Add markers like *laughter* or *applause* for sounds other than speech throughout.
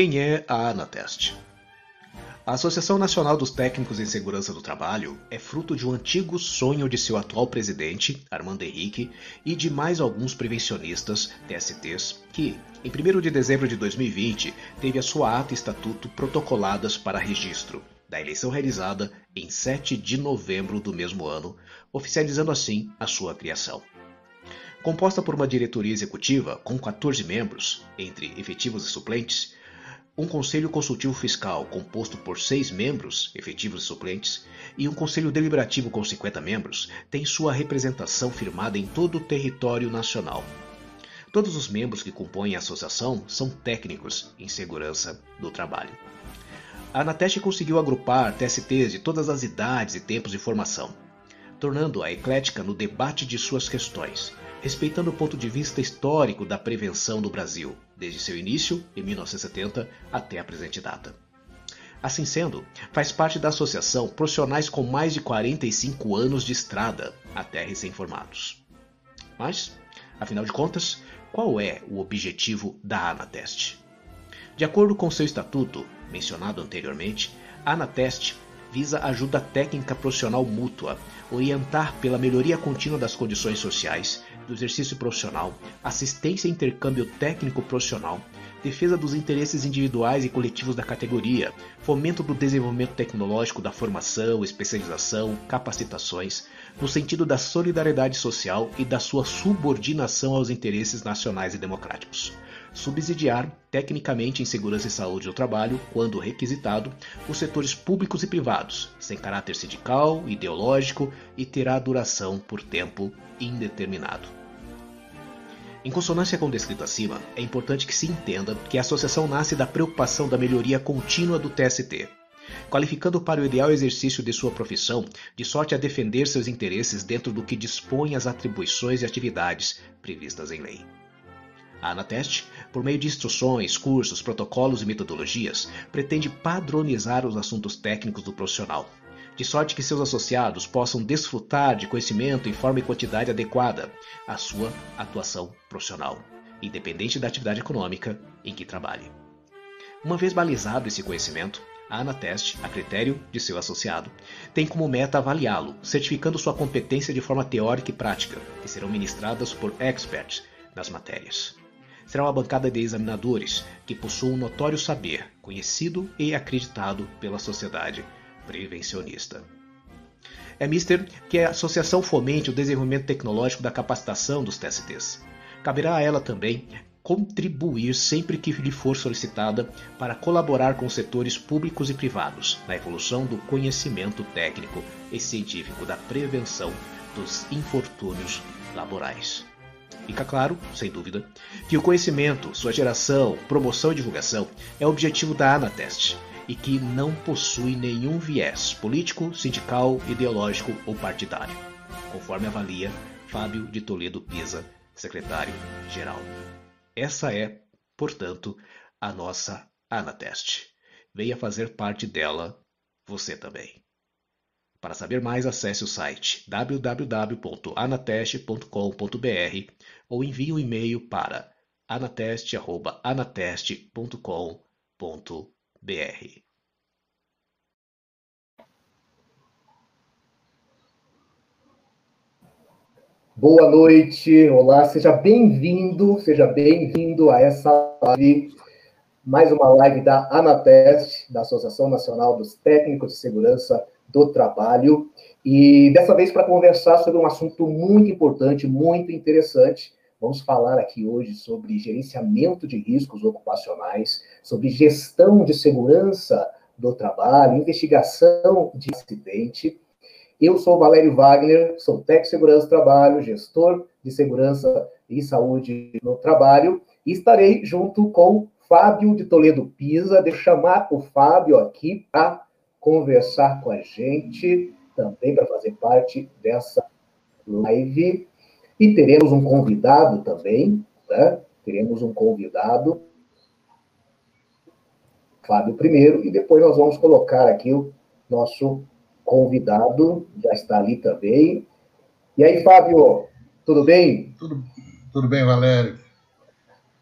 Quem é a Anatest? A Associação Nacional dos Técnicos em Segurança do Trabalho é fruto de um antigo sonho de seu atual presidente, Armando Henrique, e de mais alguns prevencionistas, TSTs, que, em 1 de dezembro de 2020, teve a sua ata e estatuto protocoladas para registro da eleição realizada em 7 de novembro do mesmo ano, oficializando assim a sua criação. Composta por uma diretoria executiva com 14 membros, entre efetivos e suplentes, um Conselho Consultivo Fiscal composto por seis membros, efetivos e suplentes, e um Conselho Deliberativo com 50 membros, tem sua representação firmada em todo o território nacional. Todos os membros que compõem a associação são técnicos em segurança do trabalho. A Anateste conseguiu agrupar TSTs de todas as idades e tempos de formação, tornando-a eclética no debate de suas questões, respeitando o ponto de vista histórico da prevenção no Brasil, desde seu início, em 1970, até a presente data. Assim sendo, faz parte da associação profissionais com mais de 45 anos de estrada, até recém-formados. Mas, afinal de contas, qual é o objetivo da Anatest? De acordo com seu estatuto, mencionado anteriormente, a Anatest visa ajuda técnica profissional mútua, orientar pela melhoria contínua das condições sociais, do exercício profissional, assistência e intercâmbio técnico profissional, defesa dos interesses individuais e coletivos da categoria, fomento do desenvolvimento tecnológico da formação, especialização, capacitações, no sentido da solidariedade social e da sua subordinação aos interesses nacionais e democráticos subsidiar, tecnicamente em segurança e saúde do trabalho, quando requisitado, os setores públicos e privados, sem caráter sindical, ideológico e terá duração por tempo indeterminado. Em consonância com o descrito acima, é importante que se entenda que a associação nasce da preocupação da melhoria contínua do TST, qualificando para o ideal exercício de sua profissão, de sorte a defender seus interesses dentro do que dispõe as atribuições e atividades previstas em lei. A Anatest, por meio de instruções, cursos, protocolos e metodologias, pretende padronizar os assuntos técnicos do profissional, de sorte que seus associados possam desfrutar de conhecimento em forma e quantidade adequada à sua atuação profissional, independente da atividade econômica em que trabalhe. Uma vez balizado esse conhecimento, a Anatest, a critério de seu associado, tem como meta avaliá-lo, certificando sua competência de forma teórica e prática, que serão ministradas por experts nas matérias será uma bancada de examinadores que possuam um notório saber, conhecido e acreditado pela sociedade prevencionista. É mister que a associação fomente o desenvolvimento tecnológico da capacitação dos TSTs. Caberá a ela também contribuir sempre que lhe for solicitada para colaborar com setores públicos e privados na evolução do conhecimento técnico e científico da prevenção dos infortúnios laborais. Fica claro, sem dúvida, que o conhecimento, sua geração, promoção e divulgação é objetivo da Anatest e que não possui nenhum viés político, sindical, ideológico ou partidário, conforme avalia Fábio de Toledo Pisa, secretário-geral. Essa é, portanto, a nossa Anatest. Venha fazer parte dela você também. Para saber mais, acesse o site www.anateste.com.br ou envie um e-mail para anateste.anateste.com.br. Boa noite, olá, seja bem-vindo, seja bem-vindo a essa live, mais uma live da Anateste, da Associação Nacional dos Técnicos de Segurança do trabalho. E dessa vez para conversar sobre um assunto muito importante, muito interessante. Vamos falar aqui hoje sobre gerenciamento de riscos ocupacionais, sobre gestão de segurança do trabalho, investigação de acidente. Eu sou Valério Wagner, sou técnico de segurança do trabalho, gestor de segurança e saúde no trabalho, e estarei junto com Fábio de Toledo Pisa. Deixa eu chamar o Fábio aqui para conversar com a gente, também para fazer parte dessa live. E teremos um convidado também, né? Teremos um convidado, Fábio primeiro, e depois nós vamos colocar aqui o nosso convidado, já está ali também. E aí, Fábio, tudo bem? Tudo, tudo bem, Valério.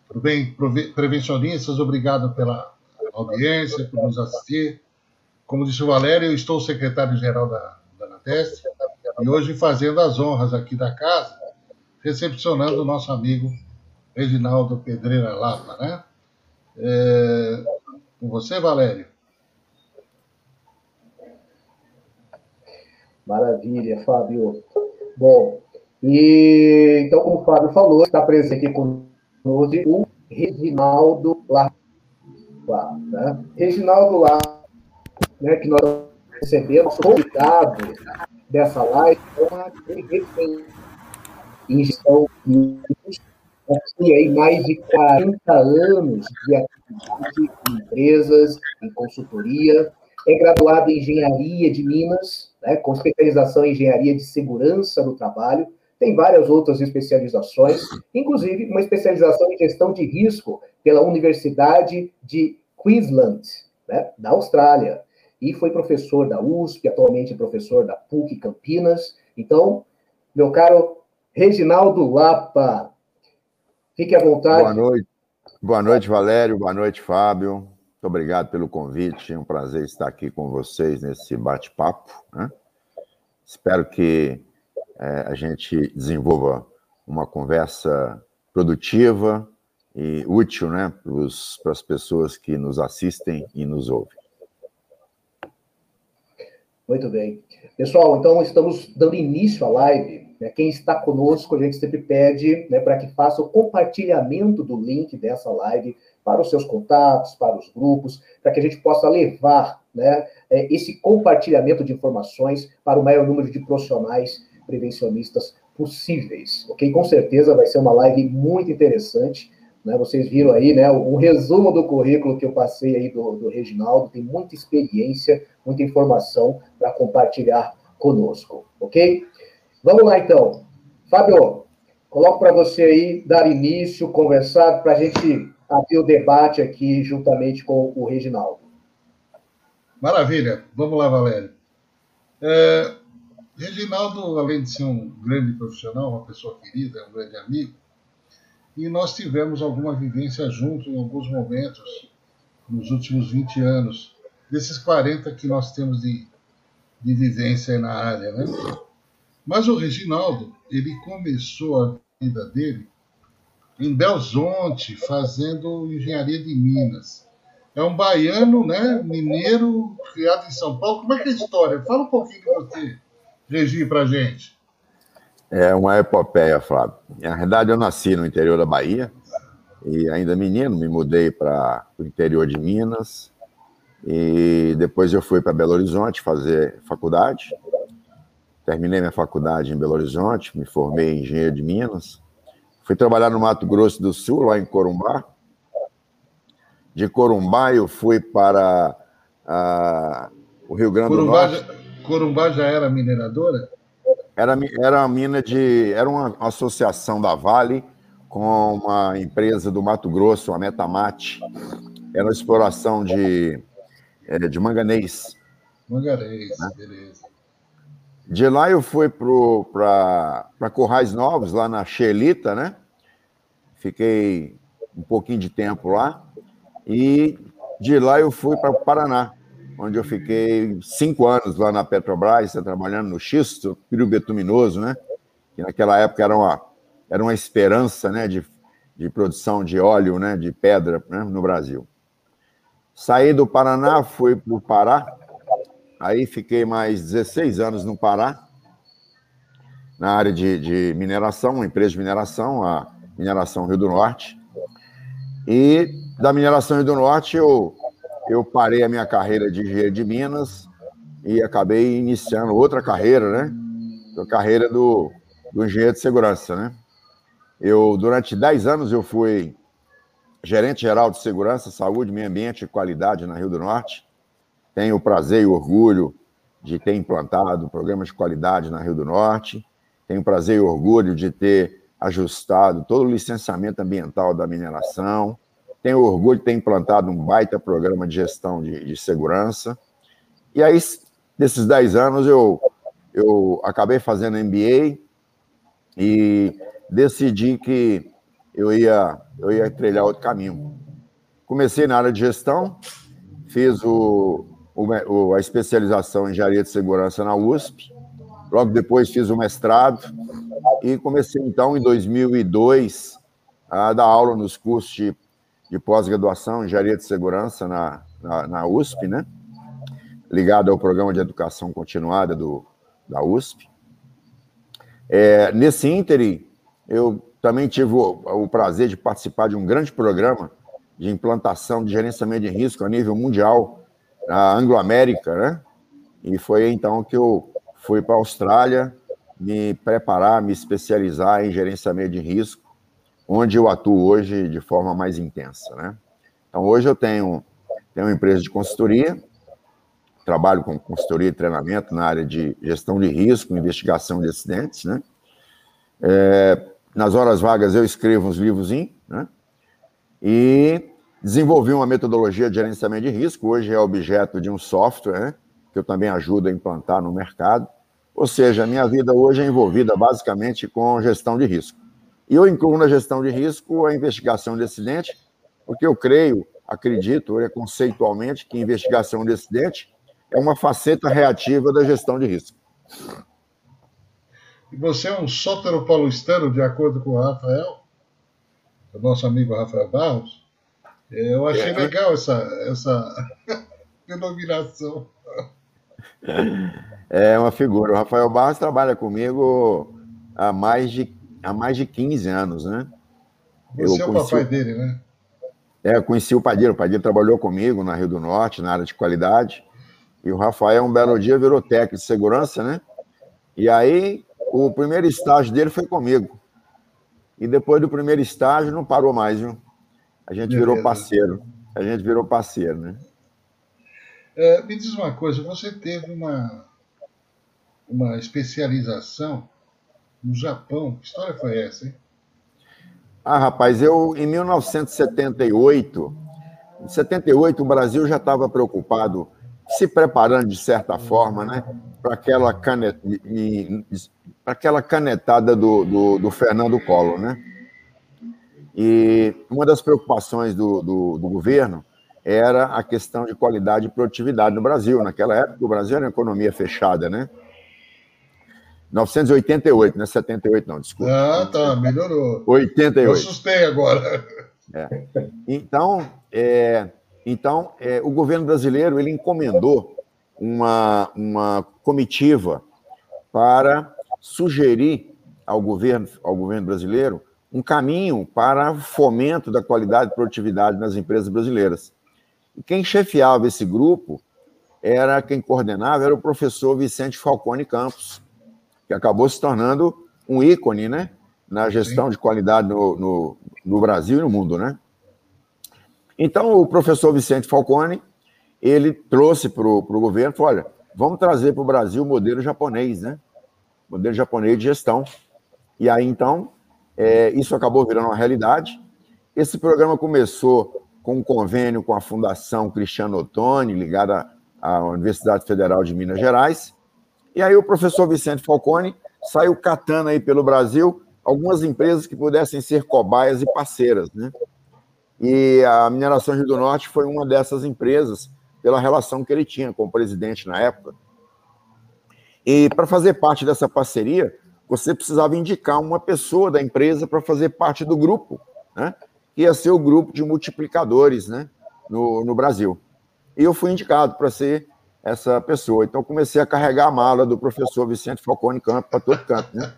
Tudo bem, prevencionistas, obrigado pela, audiência, por nos assistir. Como disse o Valério, eu estou secretário-geral da, da Anateste e hoje fazendo as honras aqui da casa, recepcionando o nosso amigo Reginaldo Pedreira Lapa, né? É, com você, Valério. Maravilha, Fábio. Bom, e então, como o Fábio falou, está presente aqui conosco o Reginaldo Lapa. Né? Reginaldo Lapa, né, que nós recebemos, convidado dessa live, é uma em gestão aqui aí mais de 40 anos de atividade em empresas, em consultoria, é graduado em Engenharia de Minas, né, com especialização em Engenharia de Segurança do Trabalho, tem várias outras especializações, inclusive uma especialização em Gestão de Risco pela Universidade de Queensland, né, da Austrália, e foi professor da USP, atualmente professor da PUC Campinas. Então, meu caro Reginaldo Lapa, fique à vontade. Boa noite. Boa noite, Valério. Boa noite, Fábio. Muito obrigado pelo convite. É um prazer estar aqui com vocês nesse bate-papo. Né? Espero que é, a gente desenvolva uma conversa produtiva e útil né, para as pessoas que nos assistem e nos ouvem. Muito bem. Pessoal, então estamos dando início à live. Né? Quem está conosco, a gente sempre pede né, para que faça o compartilhamento do link dessa live para os seus contatos, para os grupos, para que a gente possa levar né, é, esse compartilhamento de informações para o maior número de profissionais prevencionistas possíveis, ok? Com certeza vai ser uma live muito interessante. Né? Vocês viram aí, né? Um resumo do currículo que eu passei aí do, do Reginaldo, tem muita experiência, muita informação para compartilhar conosco, ok? Vamos lá então. Fábio, coloco para você aí dar início, conversar, para a gente abrir o debate aqui juntamente com o Reginaldo. Maravilha. Vamos lá, Valério. É, Reginaldo, além de ser um grande profissional, uma pessoa querida, um grande amigo, e nós tivemos alguma vivência junto em alguns momentos nos últimos 20 anos, desses 40 que nós temos de, de vivência na área, né? Mas o Reginaldo, ele começou a vida dele em Belzonte, fazendo engenharia de Minas. É um baiano, né, mineiro, criado em São Paulo. Como é que é a história? Fala um pouquinho de você, Regi, para gente. É uma epopeia, Flávio. Na verdade, eu nasci no interior da Bahia e ainda menino, me mudei para o interior de Minas e depois eu fui para Belo Horizonte fazer faculdade. Terminei minha faculdade em Belo Horizonte, me formei em engenheiro de Minas. Fui trabalhar no Mato Grosso do Sul, lá em Corumbá. De Corumbá eu fui para uh, o Rio Grande Corumbá do Norte. Já, Corumbá já era mineradora? Era, era uma mina de. Era uma associação da Vale com uma empresa do Mato Grosso, a Metamate. Era uma exploração de, é, de manganês. Manganês, né? beleza. De lá eu fui para Corrais Novos, lá na Xelita, né? Fiquei um pouquinho de tempo lá. E de lá eu fui para o Paraná onde eu fiquei cinco anos lá na Petrobras, trabalhando no xisto pirubetuminoso, né? Que naquela época era uma, era uma esperança né, de, de produção de óleo, né, de pedra né, no Brasil. Saí do Paraná, fui para o Pará, aí fiquei mais 16 anos no Pará, na área de, de mineração, uma empresa de mineração, a Mineração Rio do Norte. E da Mineração Rio do Norte eu eu parei a minha carreira de engenheiro de Minas e acabei iniciando outra carreira, né? A carreira do, do engenheiro de segurança, né? Eu, durante 10 anos, eu fui gerente geral de segurança, saúde, meio ambiente e qualidade na Rio do Norte. Tenho o prazer e o orgulho de ter implantado programas de qualidade na Rio do Norte. Tenho o prazer e o orgulho de ter ajustado todo o licenciamento ambiental da mineração tenho orgulho de ter implantado um baita programa de gestão de, de segurança. E aí, desses 10 anos, eu, eu acabei fazendo MBA e decidi que eu ia, eu ia trilhar outro caminho. Comecei na área de gestão, fiz o, o, a especialização em engenharia de segurança na USP, logo depois fiz o mestrado e comecei então em 2002 a dar aula nos cursos de, de pós-graduação em engenharia de segurança na, na, na, USP, né? ligado ao programa de educação continuada do, da USP. É, nesse ínterim, eu também tive o, o, prazer de participar de um grande programa de implantação de gerenciamento de risco a nível mundial, na Anglo-América, né? E foi então que eu fui para a Austrália me preparar, me especializar em gerenciamento de risco, onde eu atuo hoje de forma mais intensa, né? Então, hoje eu tenho, tenho uma empresa de consultoria, trabalho com consultoria e treinamento na área de gestão de risco, investigação de acidentes, né? É, nas horas vagas eu escrevo uns livros, né? E desenvolvi uma metodologia de gerenciamento de risco, hoje é objeto de um software, né? Que eu também ajudo a implantar no mercado. Ou seja, a minha vida hoje é envolvida basicamente com gestão de risco. E eu incluo na gestão de risco a investigação de acidente, porque eu creio, acredito, é conceitualmente, que investigação de acidente é uma faceta reativa da gestão de risco. E você é um sótero paulistano, de acordo com o Rafael, o nosso amigo Rafael Barros. Eu achei é. legal essa, essa *laughs* denominação. É uma figura. O Rafael Barros trabalha comigo há mais de, há mais de 15 anos, né? Você eu é o papai dele, né? É, eu conheci o Padilha. O Padilha trabalhou comigo na Rio do Norte, na área de qualidade. E o Rafael, um belo dia, virou técnico de segurança, né? E aí, o primeiro estágio dele foi comigo. E depois do primeiro estágio, não parou mais, viu? A gente Beleza. virou parceiro. A gente virou parceiro, né? É, me diz uma coisa, você teve uma, uma especialização no Japão. Que história foi essa, hein? Ah, rapaz, eu, em 1978, em 78, o Brasil já estava preocupado se preparando de certa forma, né, para aquela, canet, para aquela canetada do, do, do, Fernando Collor, né? E uma das preocupações do, do, do, governo era a questão de qualidade e produtividade no Brasil. Naquela época, o Brasil era uma economia fechada, né? 988, não é 78, não, desculpa. Ah, tá, melhorou. 88. Eu assustei agora. É. Então, é, então, é, o governo brasileiro ele encomendou uma, uma comitiva para sugerir ao governo, ao governo brasileiro um caminho para fomento da qualidade e produtividade nas empresas brasileiras. E quem chefiava esse grupo era quem coordenava era o professor Vicente Falcone Campos, que acabou se tornando um ícone, né, na gestão Sim. de qualidade no, no, no Brasil e no mundo, né? Então, o professor Vicente Falcone, ele trouxe para o governo, falou, olha, vamos trazer para o Brasil o modelo japonês, né? Modelo japonês de gestão. E aí, então, é, isso acabou virando uma realidade. Esse programa começou com um convênio com a Fundação Cristiano Ottoni, ligada à Universidade Federal de Minas Gerais. E aí o professor Vicente Falcone saiu catando aí pelo Brasil algumas empresas que pudessem ser cobaias e parceiras, né? E a Mineração Rio do Norte foi uma dessas empresas, pela relação que ele tinha com o presidente na época. E para fazer parte dessa parceria, você precisava indicar uma pessoa da empresa para fazer parte do grupo, né? ia ser o grupo de multiplicadores né? no, no Brasil. E eu fui indicado para ser essa pessoa. Então, comecei a carregar a mala do professor Vicente Falcone Campo para todo canto. Né?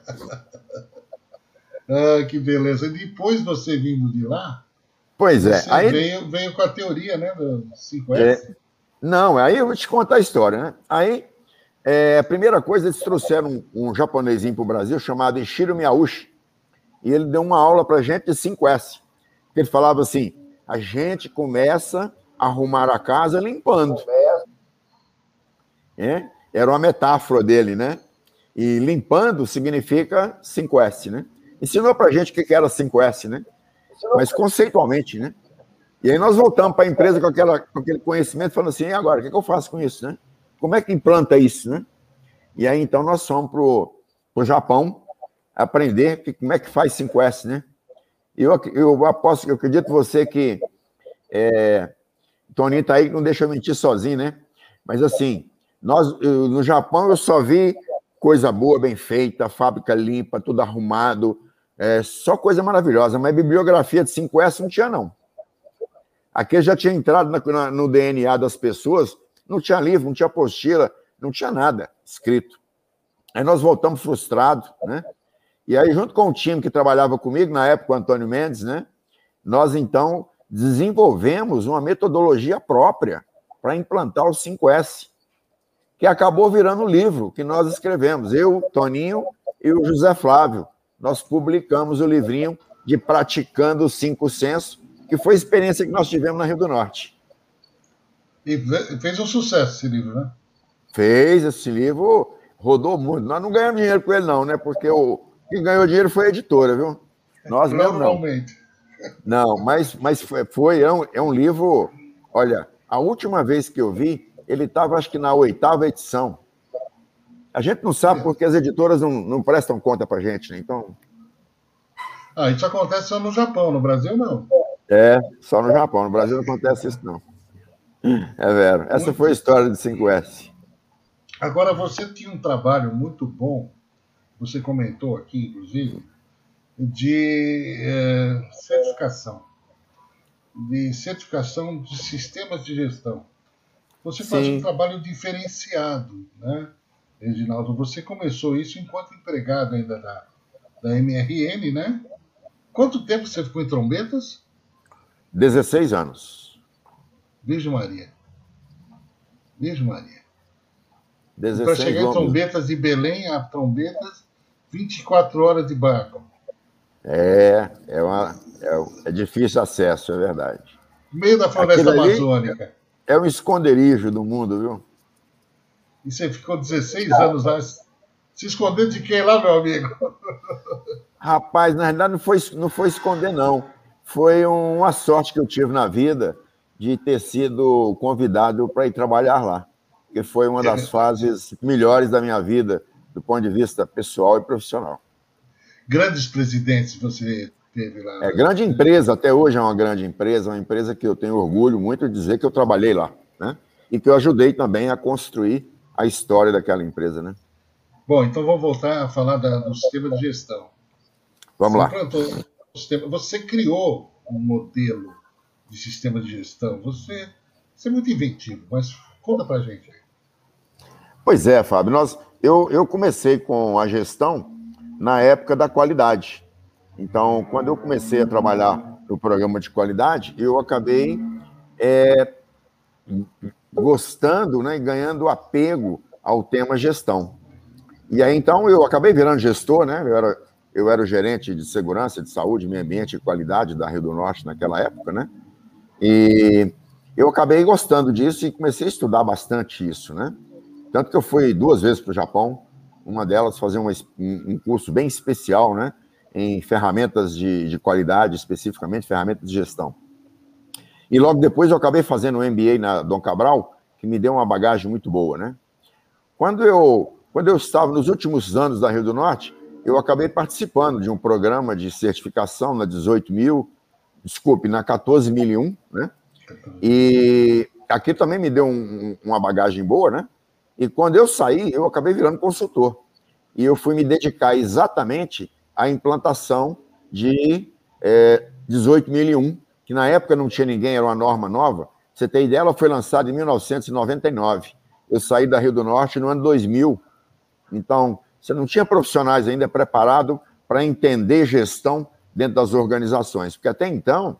ah, que beleza. E depois você vindo de lá, Pois é. Você aí veio, veio com a teoria, né, do 5S. É, não, aí eu vou te contar a história, né? Aí, é, a primeira coisa, eles trouxeram um, um japonesinho para o Brasil chamado Ishiro Miyauchi, e ele deu uma aula para gente de 5S. Ele falava assim: a gente começa a arrumar a casa limpando. É? Era uma metáfora dele, né? E limpando significa 5S, né? Ensinou para gente o que era 5S, né? mas conceitualmente, né? E aí nós voltamos para a empresa com, aquela, com aquele conhecimento, falando assim, e agora, o que, é que eu faço com isso, né? Como é que implanta isso, né? E aí, então, nós fomos para o Japão aprender que, como é que faz 5S, né? Eu, eu aposto, eu acredito você que é, Toninho tá aí que não deixa eu mentir sozinho, né? Mas assim, nós no Japão eu só vi coisa boa, bem feita, fábrica limpa, tudo arrumado, é, só coisa maravilhosa. Mas bibliografia de 5S não tinha, não. Aqui já tinha entrado na, na, no DNA das pessoas, não tinha livro, não tinha apostila, não tinha nada escrito. Aí nós voltamos frustrados, né? E aí, junto com o time que trabalhava comigo, na época, o Antônio Mendes, né? Nós, então, desenvolvemos uma metodologia própria para implantar o 5S, que acabou virando o livro que nós escrevemos. Eu, Toninho e o José Flávio. Nós publicamos o livrinho de Praticando os Cinco Sensos, que foi a experiência que nós tivemos na Rio do Norte. E fez um sucesso esse livro, né? Fez, esse livro rodou muito. Nós não ganhamos dinheiro com ele, não, né? Porque o, quem ganhou dinheiro foi a editora, viu? Nós mesmo não. Não, mas, mas foi, foi é, um, é um livro. Olha, a última vez que eu vi, ele estava, acho que na oitava edição. A gente não sabe porque as editoras não, não prestam conta para gente, né? Então. Ah, isso acontece só no Japão, no Brasil não. É, só no Japão. No Brasil não acontece isso, não. É vero. Essa foi a história de 5S. Agora, você tinha um trabalho muito bom, você comentou aqui, inclusive, de é, certificação, de certificação de sistemas de gestão. Você faz um trabalho diferenciado, né, Reginaldo? Você começou isso enquanto empregado ainda da, da MRN, né? Quanto tempo você ficou em Trombetas? 16 anos. Virgem Maria. Virgem Maria. Para chegar em Trombetas de Belém a Trombetas, 24 horas de barco. É, é, uma, é, é difícil acesso, é verdade. No meio da floresta amazônica. É um esconderijo do mundo, viu? E você ficou 16 anos lá, se escondendo de quem lá, meu amigo? *laughs* Rapaz, na realidade não foi, não foi esconder, não. Foi uma sorte que eu tive na vida de ter sido convidado para ir trabalhar lá que foi uma das *laughs* fases melhores da minha vida, do ponto de vista pessoal e profissional. Grandes presidentes você teve lá? É grande empresa, até hoje é uma grande empresa, uma empresa que eu tenho orgulho muito de dizer que eu trabalhei lá, né? E que eu ajudei também a construir a história daquela empresa, né? Bom, então vamos voltar a falar da, do sistema de gestão. Vamos você lá. Implantou, você criou um modelo de sistema de gestão. Você, você é muito inventivo, mas conta para gente. Pois é, Fábio. Nós, eu, eu comecei com a gestão na época da qualidade. Então, quando eu comecei a trabalhar no programa de qualidade, eu acabei é, gostando né, e ganhando apego ao tema gestão. E aí, então, eu acabei virando gestor, né? Eu era, eu era o gerente de segurança, de saúde, meio ambiente e qualidade da Rio do Norte naquela época, né? E eu acabei gostando disso e comecei a estudar bastante isso, né? Tanto que eu fui duas vezes para o Japão, uma delas fazer uma, um curso bem especial, né? Em ferramentas de, de qualidade, especificamente ferramentas de gestão. E logo depois eu acabei fazendo um MBA na Dom Cabral, que me deu uma bagagem muito boa, né? Quando eu, quando eu estava nos últimos anos da Rio do Norte, eu acabei participando de um programa de certificação na 18 mil, desculpe, na 14.001, né? E aqui também me deu um, uma bagagem boa, né? E quando eu saí, eu acabei virando consultor. E eu fui me dedicar exatamente à implantação de é, 18.001, que na época não tinha ninguém, era uma norma nova. Você tem ideia, ela foi lançada em 1999. Eu saí da Rio do Norte no ano 2000. Então, você não tinha profissionais ainda preparados para entender gestão dentro das organizações. Porque até então,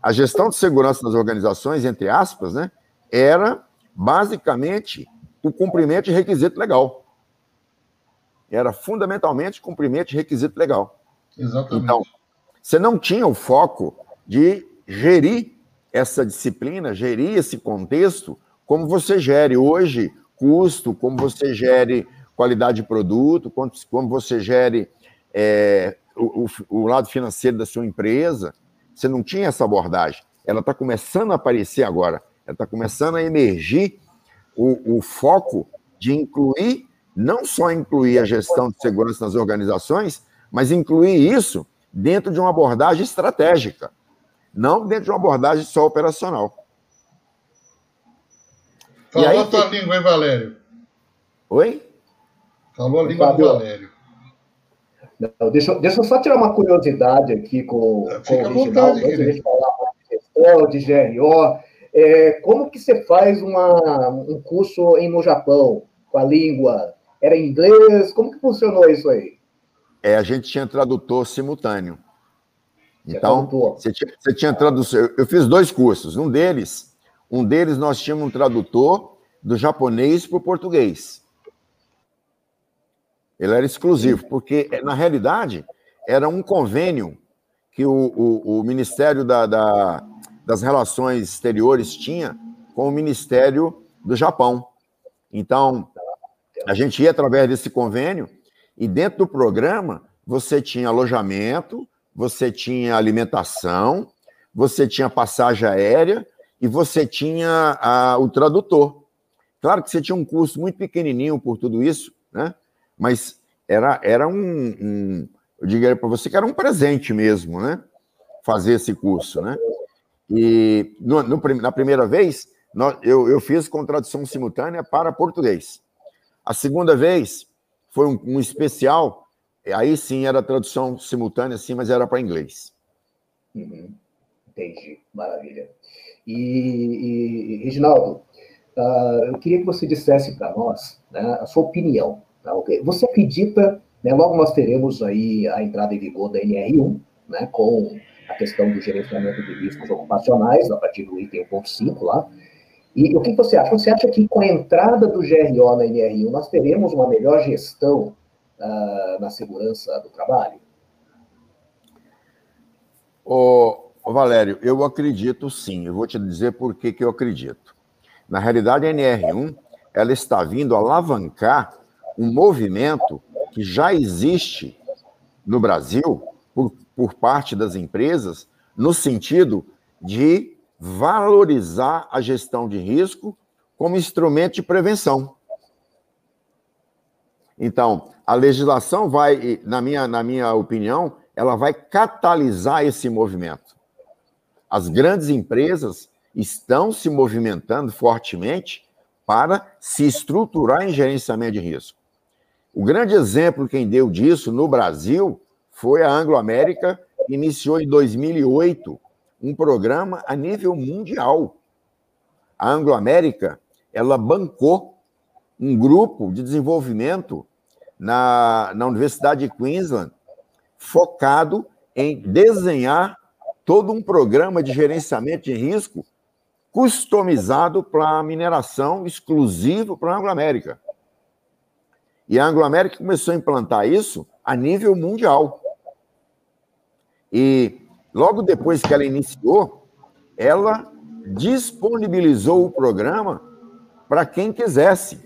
a gestão de segurança das organizações, entre aspas, né, era basicamente o cumprimento de requisito legal. Era fundamentalmente cumprimento de requisito legal. Exatamente. Então, você não tinha o foco de gerir essa disciplina, gerir esse contexto, como você gere hoje custo, como você gere qualidade de produto, como você gere é, o, o, lado financeiro da sua empresa. Você não tinha essa abordagem. Ela está começando a aparecer agora. Ela está começando a emergir o, o foco de incluir, não só incluir a gestão de segurança nas organizações, mas incluir isso dentro de uma abordagem estratégica, não dentro de uma abordagem só operacional. Falou aí, a tua língua, hein, Valério? Oi? Falou a língua Fábio, do Valério. Não, deixa, deixa eu só tirar uma curiosidade aqui com, é, com o Reginaldo, antes de gente falar de gestão, de GRO. É, como que você faz uma, um curso em, no Japão, com a língua? Era em inglês? Como que funcionou isso aí? É, a gente tinha tradutor simultâneo. Então, você tinha, você tinha tradução. Eu fiz dois cursos. Um deles, um deles nós tínhamos um tradutor do japonês para o português. Ele era exclusivo, porque, na realidade, era um convênio que o, o, o Ministério da, da, das Relações Exteriores tinha com o Ministério do Japão. Então, a gente ia através desse convênio e dentro do programa você tinha alojamento, você tinha alimentação, você tinha passagem aérea e você tinha a, o tradutor. Claro que você tinha um custo muito pequenininho por tudo isso, né? mas era, era um, um eu diria para você que era um presente mesmo, né? Fazer esse curso, né? E no, no, na primeira vez, eu, eu fiz com tradução simultânea para português. A segunda vez foi um, um especial, aí sim era tradução simultânea, sim, mas era para inglês. Uhum. Entendi, maravilha. E, e Reginaldo, uh, eu queria que você dissesse para nós né, a sua opinião Tá. Você acredita, né, logo nós teremos aí a entrada em vigor da NR1, né, com a questão do gerenciamento de riscos ocupacionais, a partir do item 1.5 lá. E o que você acha? Você acha que com a entrada do GRO na NR1 nós teremos uma melhor gestão uh, na segurança do trabalho? Ô, Valério, eu acredito sim. Eu vou te dizer por que, que eu acredito. Na realidade, a NR1 ela está vindo alavancar um movimento que já existe no Brasil por, por parte das empresas no sentido de valorizar a gestão de risco como instrumento de prevenção. Então, a legislação vai, na minha, na minha opinião, ela vai catalisar esse movimento. As grandes empresas estão se movimentando fortemente para se estruturar em gerenciamento de risco. O grande exemplo quem deu disso no Brasil foi a Anglo América, que iniciou em 2008 um programa a nível mundial. A Anglo América, ela bancou um grupo de desenvolvimento na, na Universidade de Queensland focado em desenhar todo um programa de gerenciamento de risco customizado para a mineração exclusivo para a Anglo América. E a Anglo-América começou a implantar isso a nível mundial. E logo depois que ela iniciou, ela disponibilizou o programa para quem quisesse.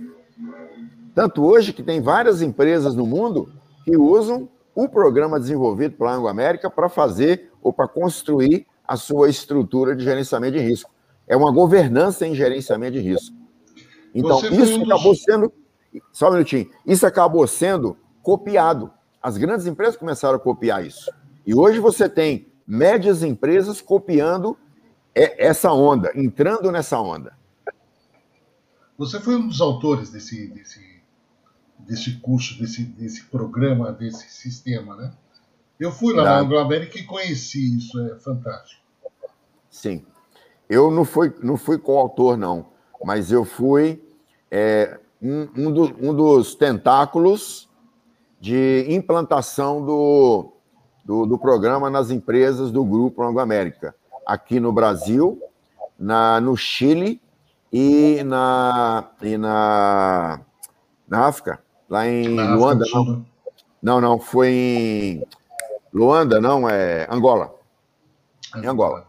Tanto hoje que tem várias empresas no mundo que usam o programa desenvolvido pela Anglo-América para fazer ou para construir a sua estrutura de gerenciamento de risco. É uma governança em gerenciamento de risco. Então, isso acabou sendo só um minutinho. Isso acabou sendo copiado. As grandes empresas começaram a copiar isso. E hoje você tem médias empresas copiando essa onda, entrando nessa onda. Você foi um dos autores desse, desse, desse curso, desse, desse programa, desse sistema, né? Eu fui lá na Anglo-América e conheci isso, é fantástico. Sim. Eu não fui, não fui coautor, não, mas eu fui é, um, um, do, um dos tentáculos de implantação do, do, do, programa nas empresas do Grupo Anglo-América, aqui no Brasil, na, no Chile e na, e na, na África, lá em na Luanda. Não. não, não, foi em Luanda, não, é Angola. Em Angola.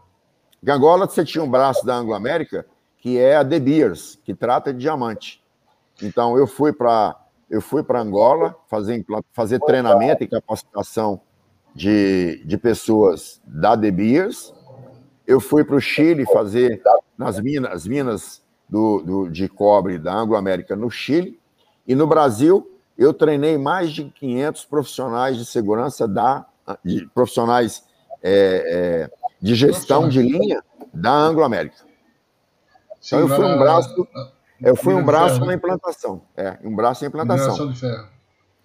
Em Angola você tinha um braço da Anglo-América que é a De Beers, que trata de diamante. Então, eu fui para eu fui para Angola fazer, fazer treinamento e capacitação de, de pessoas da De Beers. Eu fui para o Chile fazer nas minas, minas do, do, de cobre da Anglo-América no Chile. E no Brasil, eu treinei mais de 500 profissionais de segurança, da, de, profissionais é, é, de gestão de linha da Anglo-América. Então, eu fui um braço Eu fui um braço na né? implantação. É, um braço na implantação. Mineração de ferro.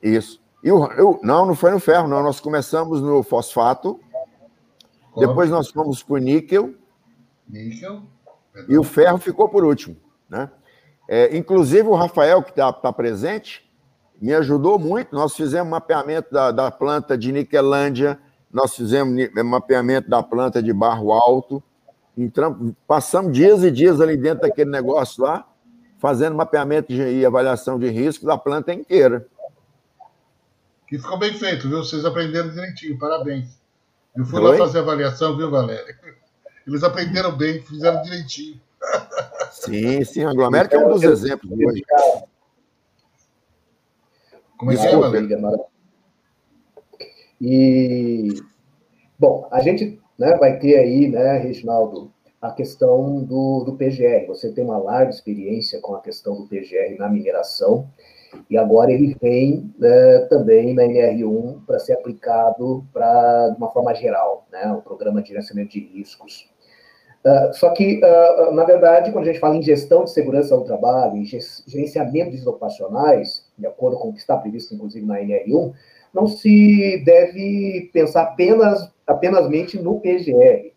Isso. E o, eu, não, não foi no ferro, não. Nós começamos no fosfato, depois nós fomos para o níquel. Níquel. E o ferro ficou por último. Né? É, inclusive, o Rafael, que está tá presente, me ajudou muito. Nós fizemos mapeamento da, da planta de Niquelândia, nós fizemos mapeamento da planta de Barro Alto. Entramos, passamos dias e dias ali dentro daquele negócio lá, fazendo mapeamento de, e avaliação de risco da planta inteira. Que ficou bem feito, viu? Vocês aprenderam direitinho, parabéns. Eu fui Oi? lá fazer avaliação, viu, Valéria? Eles aprenderam bem, fizeram direitinho. Sim, sim, a Glomérica é um dos exemplos hoje. Como é que é, Valéria? E, bom, a gente né, vai ter aí, né, Reginaldo, a questão do, do PGR. Você tem uma larga experiência com a questão do PGR na mineração, e agora ele vem né, também na NR1 para ser aplicado pra, de uma forma geral, né, o Programa de Gerenciamento de Riscos. Uh, só que, uh, na verdade, quando a gente fala em gestão de segurança do trabalho, em gerenciamento de ocupacionais, de acordo com o que está previsto, inclusive, na NR1, não se deve pensar apenas, apenas no PGR.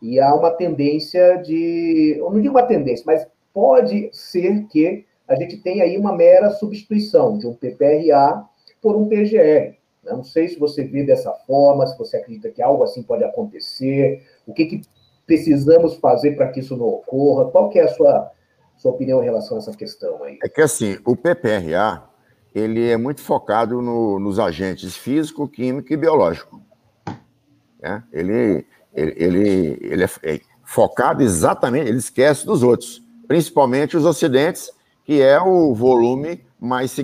E há uma tendência de. Eu não digo uma tendência, mas pode ser que a gente tenha aí uma mera substituição de um PPRA por um PGR. Né? Não sei se você vê dessa forma, se você acredita que algo assim pode acontecer, o que, que precisamos fazer para que isso não ocorra, qual que é a sua, sua opinião em relação a essa questão aí? É que assim, o PPRA, ele é muito focado no, nos agentes físico, químico e biológico. É? Ele, ele, ele, ele é, é focado exatamente, ele esquece dos outros, principalmente os acidentes, que é o volume mais,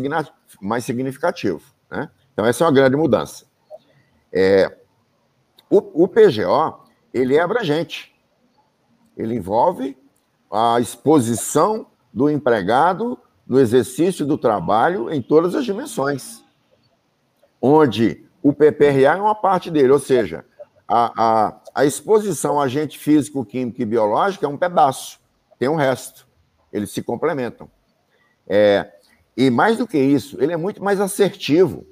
mais significativo. Né? Então, essa é uma grande mudança. É, o, o PGO, ele é abrangente. Ele envolve a exposição do empregado no exercício do trabalho em todas as dimensões, onde o PPRA é uma parte dele, ou seja, a, a, a exposição a agente físico, químico e biológico é um pedaço, tem um resto, eles se complementam. É, e mais do que isso, ele é muito mais assertivo.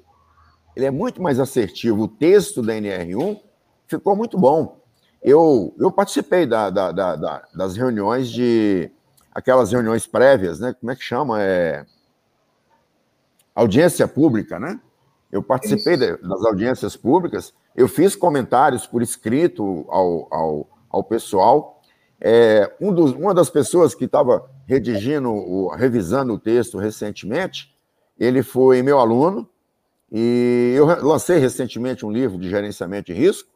Ele é muito mais assertivo. O texto da NR1 ficou muito bom. Eu, eu participei da, da, da, das reuniões de aquelas reuniões prévias, né? Como é que chama? É... Audiência pública, né? Eu participei das audiências públicas, eu fiz comentários por escrito ao, ao, ao pessoal. É, um dos, uma das pessoas que estava redigindo, revisando o texto recentemente, ele foi meu aluno, e eu lancei recentemente um livro de gerenciamento de risco,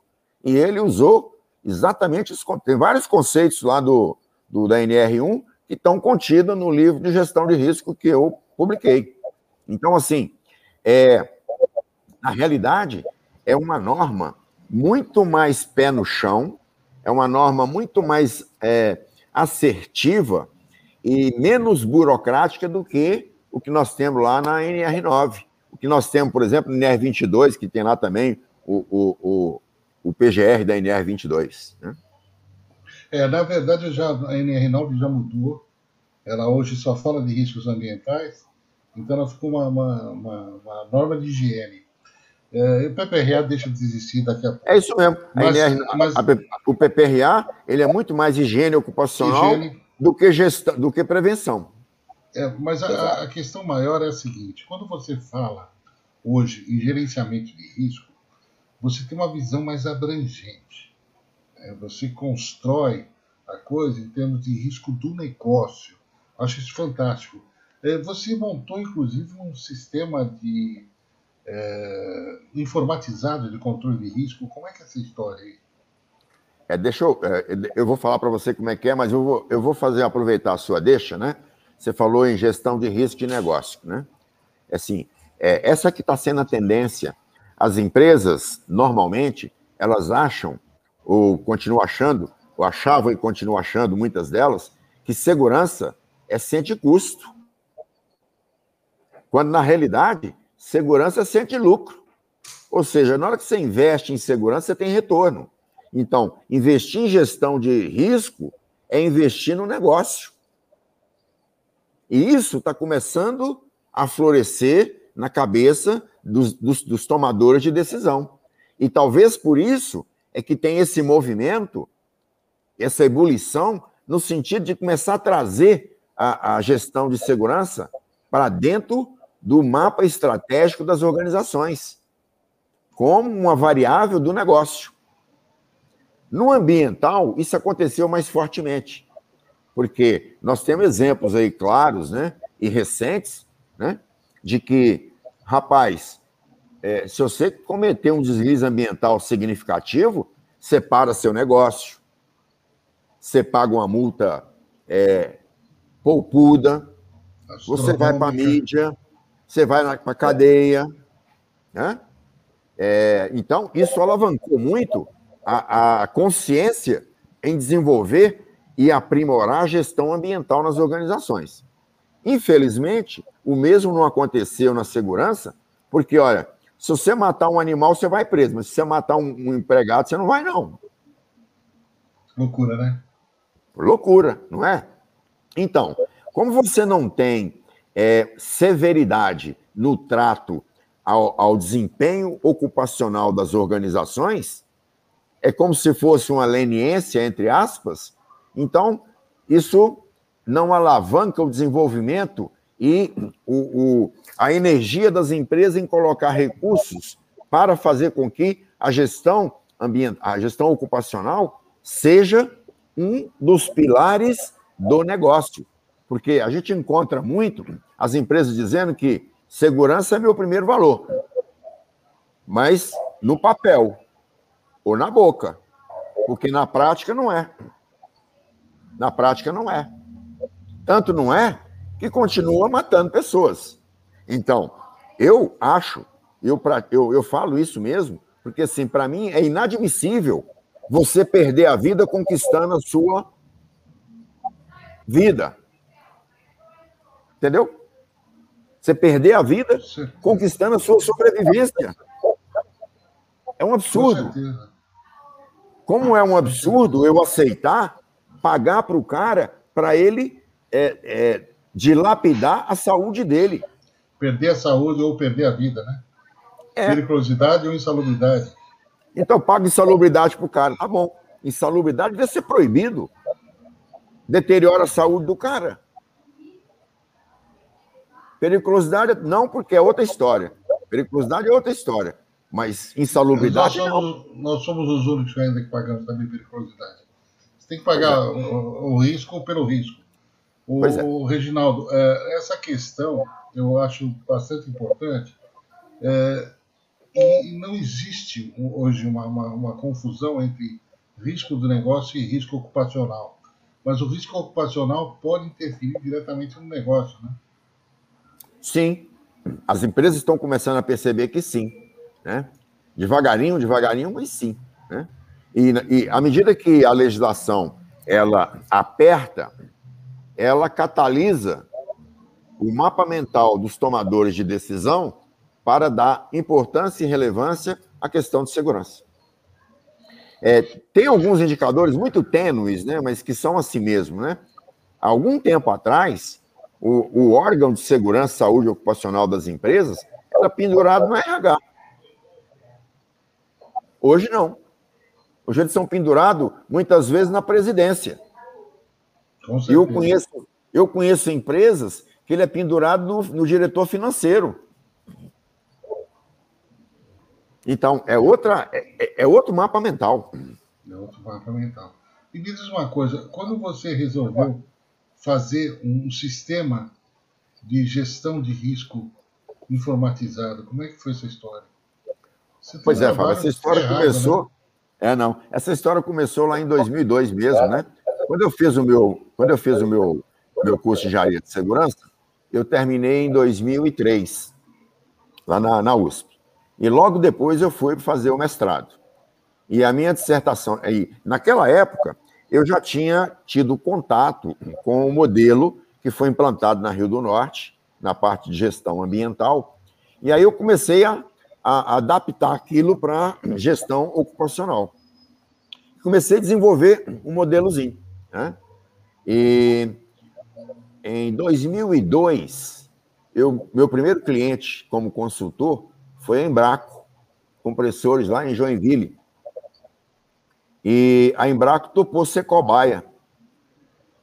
e ele usou exatamente os. Tem vários conceitos lá do, do da NR1 que estão contidas no livro de gestão de risco que eu publiquei. Então, assim, é, na realidade, é uma norma muito mais pé no chão, é uma norma muito mais é, assertiva e menos burocrática do que o que nós temos lá na NR9. O que nós temos, por exemplo, na NR22, que tem lá também o, o, o, o PGR da NR22. Né? É, na verdade, já, a NR9 já mudou. Ela hoje só fala de riscos ambientais, então ela ficou uma, uma, uma, uma norma de higiene. É, o PPRA deixa de existir daqui a pouco. É isso mesmo. Mas, NR, mas... A, o PPRA ele é muito mais higiene ocupacional higiene. Do, que gestão, do que prevenção. É, mas a, a, questão maior é a seguinte: quando você fala hoje em gerenciamento de risco, você tem uma visão mais abrangente. É, você constrói a coisa em termos de risco do negócio. Acho isso fantástico. É, você montou, inclusive, um sistema de é, informatizado de controle de risco. Como é que é essa história aí? É, deixa eu, é, eu vou falar para você como é que é, mas eu vou, eu vou fazer aproveitar a sua deixa, né? Você falou em gestão de risco de negócio, né? Assim, é, essa que está sendo a tendência. As empresas, normalmente, elas acham ou continuam achando, ou achavam e continuam achando, muitas delas, que segurança é sente custo. Quando, na realidade, segurança é sente lucro. Ou seja, na hora que você investe em segurança, você tem retorno. Então, investir em gestão de risco é investir no negócio. E isso está começando a florescer na cabeça dos, dos, dos tomadores de decisão. E talvez por isso é que tem esse movimento, essa ebulição, no sentido de começar a trazer a, a gestão de segurança para dentro do mapa estratégico das organizações, como uma variável do negócio. No ambiental, isso aconteceu mais fortemente, porque nós temos exemplos aí claros né, e recentes né, de que, rapaz, é, se você cometer um deslize ambiental significativo, você para seu negócio, você paga uma multa é, poupuda, você vai para a mídia, você vai para a cadeia. Né? É, então, isso alavancou muito a, a consciência em desenvolver e aprimorar a gestão ambiental nas organizações. Infelizmente, o mesmo não aconteceu na segurança, porque, olha, se você matar um animal, você vai preso, mas se você matar um, um empregado, você não vai, não. Loucura, né? Loucura, não é? Então, como você não tem é, severidade no trato ao, ao desempenho ocupacional das organizações, é como se fosse uma leniência, entre aspas, então isso não alavanca o desenvolvimento e o, o, a energia das empresas em colocar recursos para fazer com que a gestão ambiental, a gestão ocupacional seja um dos pilares do negócio. Porque a gente encontra muito as empresas dizendo que segurança é meu primeiro valor. Mas no papel ou na boca. Porque na prática não é. Na prática não é. Tanto não é que continua matando pessoas. Então, eu acho, eu, eu, eu falo isso mesmo, porque assim, para mim é inadmissível você perder a vida conquistando a sua vida. Entendeu? Você perder a vida conquistando a sua sobrevivência. É um absurdo. Como é um absurdo eu aceitar pagar para o cara para ele é, é, dilapidar a saúde dele. Perder a saúde ou perder a vida, né? É. Periculosidade ou insalubridade. Então paga insalubridade para o cara. Tá bom. Insalubridade deve ser proibido. Deteriora a saúde do cara. Periculosidade, não, porque é outra história. Periculosidade é outra história. Mas insalubridade. Nós somos, nós somos os únicos ainda que pagamos também periculosidade. Você tem que pagar o, o risco pelo risco. O, é. Reginaldo, é, essa questão eu acho bastante importante. É, e não existe hoje uma, uma, uma, confusão entre risco do negócio e risco ocupacional. Mas o risco ocupacional pode interferir diretamente no negócio, né? Sim, as empresas estão começando a perceber que sim, né? Devagarinho, devagarinho, mas sim, né? E, e à medida que a legislação ela aperta, ela catalisa o mapa mental dos tomadores de decisão para dar importância e relevância à questão de segurança. É, tem alguns indicadores muito tênues, né, mas que são assim mesmo. Né? Algum tempo atrás, o, o órgão de segurança saúde ocupacional das empresas era pendurado no RH. Hoje não. Hoje eles são pendurados muitas vezes na presidência. Eu conheço, eu conheço empresas que ele é pendurado no, no diretor financeiro. Então, é, outra, é, é, outro mapa mental. É outro mapa mental. E me diz uma coisa: quando você resolveu fazer um sistema de gestão de risco informatizado, como é que foi essa história? Pois é, Fábio, essa história errado, começou. Né? É, não. Essa história começou lá em 2002 mesmo, né? Quando eu fiz o meu, quando eu fiz o meu, meu curso de engenharia de segurança, eu terminei em 2003, lá na, na USP. E logo depois eu fui fazer o mestrado. E a minha dissertação, aí, naquela época, eu já tinha tido contato com o modelo que foi implantado na Rio do Norte, na parte de gestão ambiental. E aí eu comecei a, a adaptar aquilo para gestão ocupacional. Comecei a desenvolver um modelozinho. Né? E em 2002, eu, meu primeiro cliente como consultor foi a Embraco, compressores lá em Joinville. E a Embraco topou ser cobaia.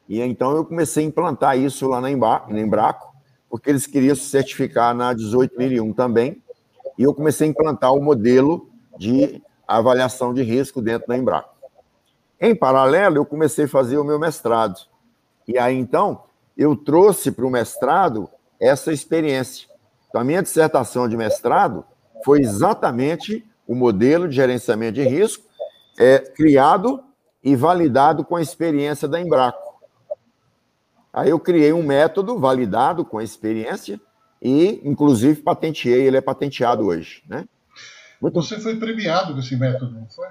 E então eu comecei a implantar isso lá na Embraco, porque eles queriam se certificar na 18001 também. E eu comecei a implantar o modelo de avaliação de risco dentro da Embraco. Em paralelo, eu comecei a fazer o meu mestrado. E aí, então, eu trouxe para o mestrado essa experiência. Então, a minha dissertação de mestrado foi exatamente o modelo de gerenciamento de risco é, criado e validado com a experiência da Embraco. Aí eu criei um método validado com a experiência e, inclusive, patenteei, ele é patenteado hoje. Né? Muito... Você foi premiado com esse método, não foi?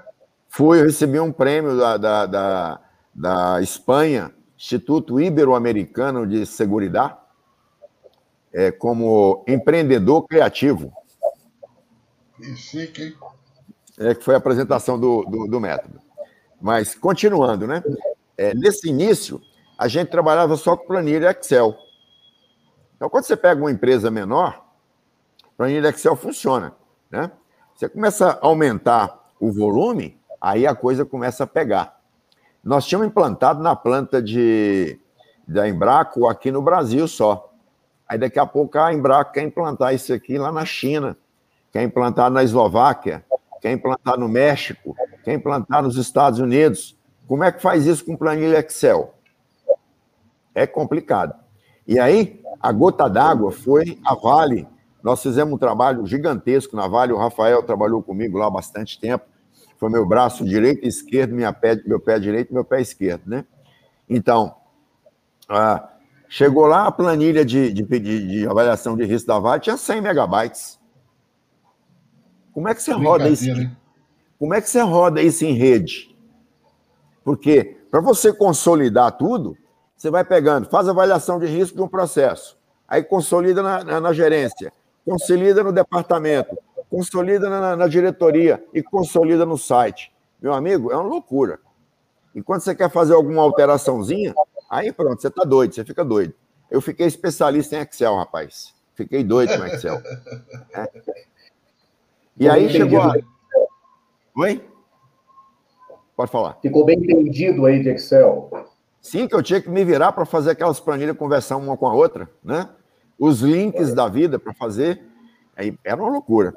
Fui, eu recebi um prêmio da, da, da, da Espanha, Instituto Ibero-Americano de Seguridade, é, como empreendedor criativo. Que chique, hein? É, que foi a apresentação do, do, do método. Mas, continuando, né? É, nesse início, a gente trabalhava só com planilha Excel. Então, quando você pega uma empresa menor, planilha Excel funciona, né? Você começa a aumentar o volume, aí a coisa começa a pegar. Nós tínhamos implantado na planta de, da Embraco aqui no Brasil só. Aí daqui a pouco a Embraco quer implantar isso aqui lá na China, quer implantar na Eslováquia, quer implantar no México, quer implantar nos Estados Unidos. Como é que faz isso com planilha Excel? É complicado. E aí, a gota d'água foi a Vale. Nós fizemos um trabalho gigantesco na Vale. O Rafael trabalhou comigo lá há bastante tempo. Foi meu braço direito e esquerdo, minha pé, meu pé direito e meu pé esquerdo, né? Então, ah, chegou lá a planilha de, de, de, de, avaliação de risco da Vale, tinha 100 megabytes. Como é que você roda isso? Como é que você roda isso em rede? Porque para você consolidar tudo, você vai pegando, faz avaliação de risco de um processo, aí consolida na, na, na gerência, consolida no departamento, consolida na, na, diretoria e consolida no site. Meu amigo, é uma loucura. E quando você quer fazer alguma alteraçãozinha, aí pronto, você está doido, você fica doido. Eu fiquei especialista em Excel, rapaz. Fiquei doido com Excel. É. E aí chegou a... Oi? Pode falar. Ficou bem entendido aí de Excel. Sim, que eu tinha que me virar para fazer aquelas planilhas conversar uma com a outra, né? Os links da vida para fazer. Aí era uma loucura.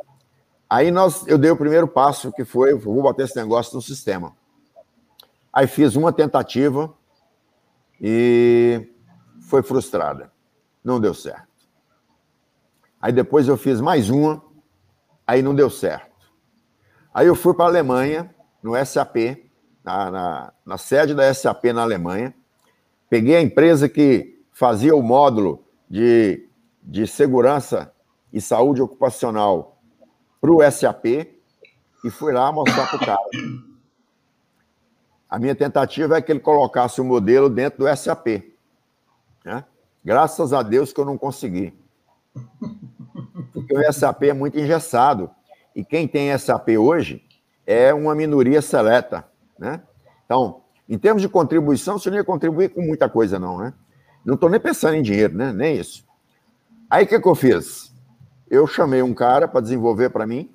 Aí nós, eu dei o primeiro passo, que foi, vou botar esse negócio no sistema. Aí fiz uma tentativa e foi frustrada. Não deu certo. Aí depois eu fiz mais uma, aí não deu certo. Aí eu fui para a Alemanha, no SAP, na, na, na sede da SAP na Alemanha. Peguei a empresa que fazia o módulo de, de segurança e saúde ocupacional para o SAP e fui lá mostrar para o cara. A minha tentativa é que ele colocasse o modelo dentro do SAP. Né? Graças a Deus que eu não consegui. Porque o SAP é muito engessado. E quem tem SAP hoje é uma minoria seleta. Né? Então, em termos de contribuição, você não ia contribuir com muita coisa, não, né? Não estou nem pensando em dinheiro, né? Nem isso. Aí o que, que eu fiz? Eu chamei um cara para desenvolver para mim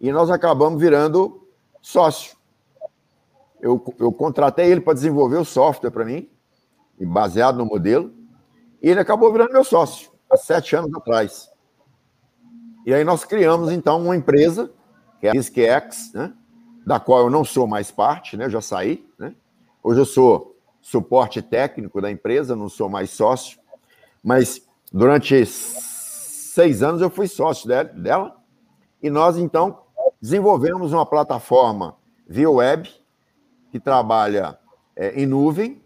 e nós acabamos virando sócio. Eu, eu contratei ele para desenvolver o software para mim, baseado no modelo, e ele acabou virando meu sócio, há sete anos atrás. E aí nós criamos, então, uma empresa, que é a RiskX, né? Da qual eu não sou mais parte, né? já saí. Né? Hoje eu sou suporte técnico da empresa, não sou mais sócio, mas durante seis anos eu fui sócio dela, e nós então desenvolvemos uma plataforma via web que trabalha é, em nuvem,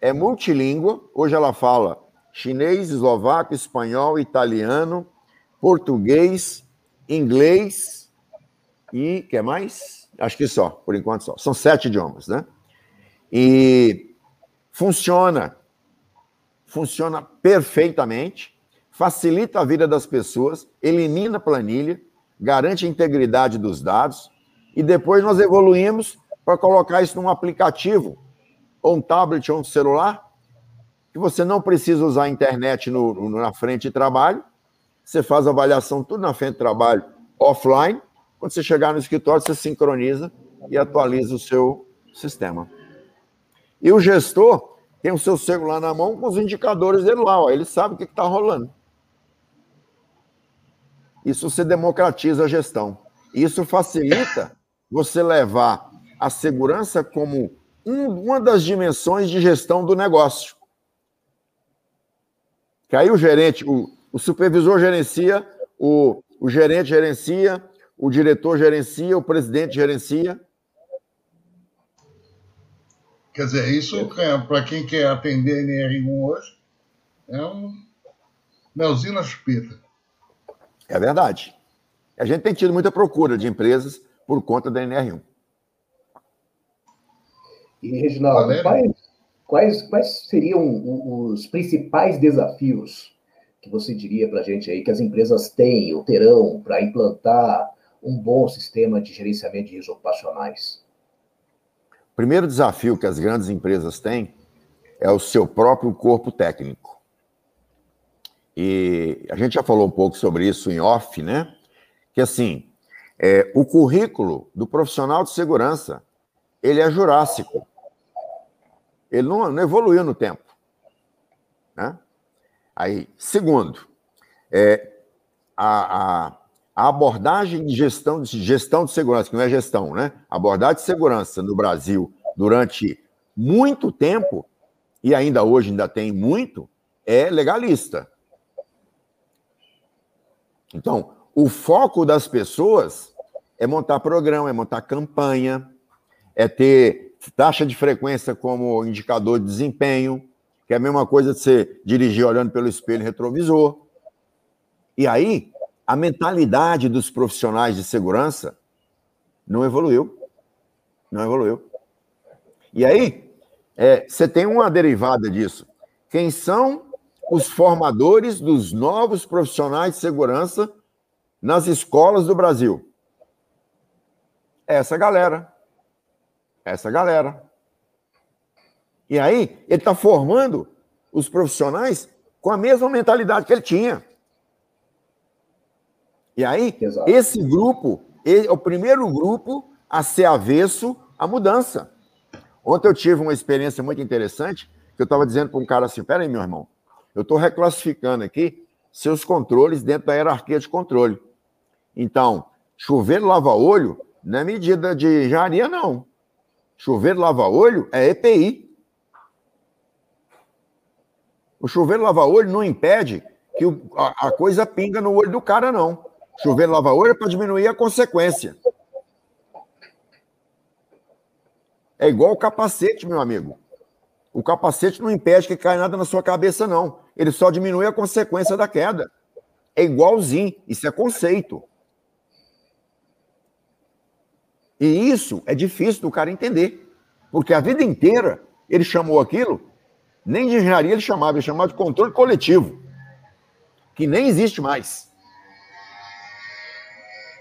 é multilíngua, hoje ela fala chinês, eslovaco, espanhol, italiano, português, inglês e que mais? Acho que só, por enquanto só. São sete idiomas, né? E funciona, funciona perfeitamente, facilita a vida das pessoas, elimina a planilha, garante a integridade dos dados, e depois nós evoluímos para colocar isso num aplicativo, ou um tablet ou um celular, que você não precisa usar a internet no, na frente de trabalho, você faz a avaliação tudo na frente de trabalho offline. Quando você chegar no escritório, você sincroniza e atualiza o seu sistema. E o gestor tem o seu celular na mão com os indicadores dele lá, ó, ele sabe o que está rolando. Isso você democratiza a gestão. Isso facilita você levar a segurança como um, uma das dimensões de gestão do negócio. Que aí o gerente, o, o supervisor gerencia, o, o gerente gerencia, o diretor gerencia, o presidente gerencia. Quer dizer, isso para quem quer atender NR1 hoje é um melzinho na chupeta. É verdade. A gente tem tido muita procura de empresas por conta da NR1. E, Reginaldo, quais, quais, quais seriam os principais desafios que você diria para a gente aí que as empresas têm ou terão para implantar um bom sistema de gerenciamento de riscos ocupacionais? O primeiro desafio que as grandes empresas têm é o seu próprio corpo técnico. E a gente já falou um pouco sobre isso em off, né? Que assim, é, o currículo do profissional de segurança ele é jurássico. Ele não, não evoluiu no tempo. Né? Aí, segundo, é, a, a, a, abordagem de gestão, de gestão de segurança, que não é gestão, né? A abordagem de segurança no Brasil durante muito tempo, e ainda hoje ainda tem muito, é legalista. Então, o foco das pessoas é montar programa, é montar campanha, é ter taxa de frequência como indicador de desempenho, que é a mesma coisa de você dirigir olhando pelo espelho retrovisor. E aí, a mentalidade dos profissionais de segurança não evoluiu. Não evoluiu. E aí, é, você tem uma derivada disso. Quem são os formadores dos novos profissionais de segurança nas escolas do Brasil? Essa galera. Essa galera. E aí, ele está formando os profissionais com a mesma mentalidade que ele tinha. E aí, Exato. esse grupo é o primeiro grupo a ser avesso à mudança. Ontem eu tive uma experiência muito interessante, que eu estava dizendo para um cara assim, peraí, meu irmão, eu estou reclassificando aqui seus controles dentro da hierarquia de controle. Então, chuveiro lava-olho não é medida de engenharia, não. Chuveiro lava-olho é EPI. O chuveiro lava-olho não impede que a, coisa pinga no olho do cara, não. Chuveiro lava-olho é para diminuir a consequência. É igual o capacete, meu amigo. O capacete não impede que caia nada na sua cabeça, não. Ele só diminui a consequência da queda. É igualzinho. Isso é conceito. E isso é difícil do cara entender. Porque a vida inteira ele chamou aquilo, nem de engenharia ele chamava, ele chamava de controle coletivo, que nem existe mais.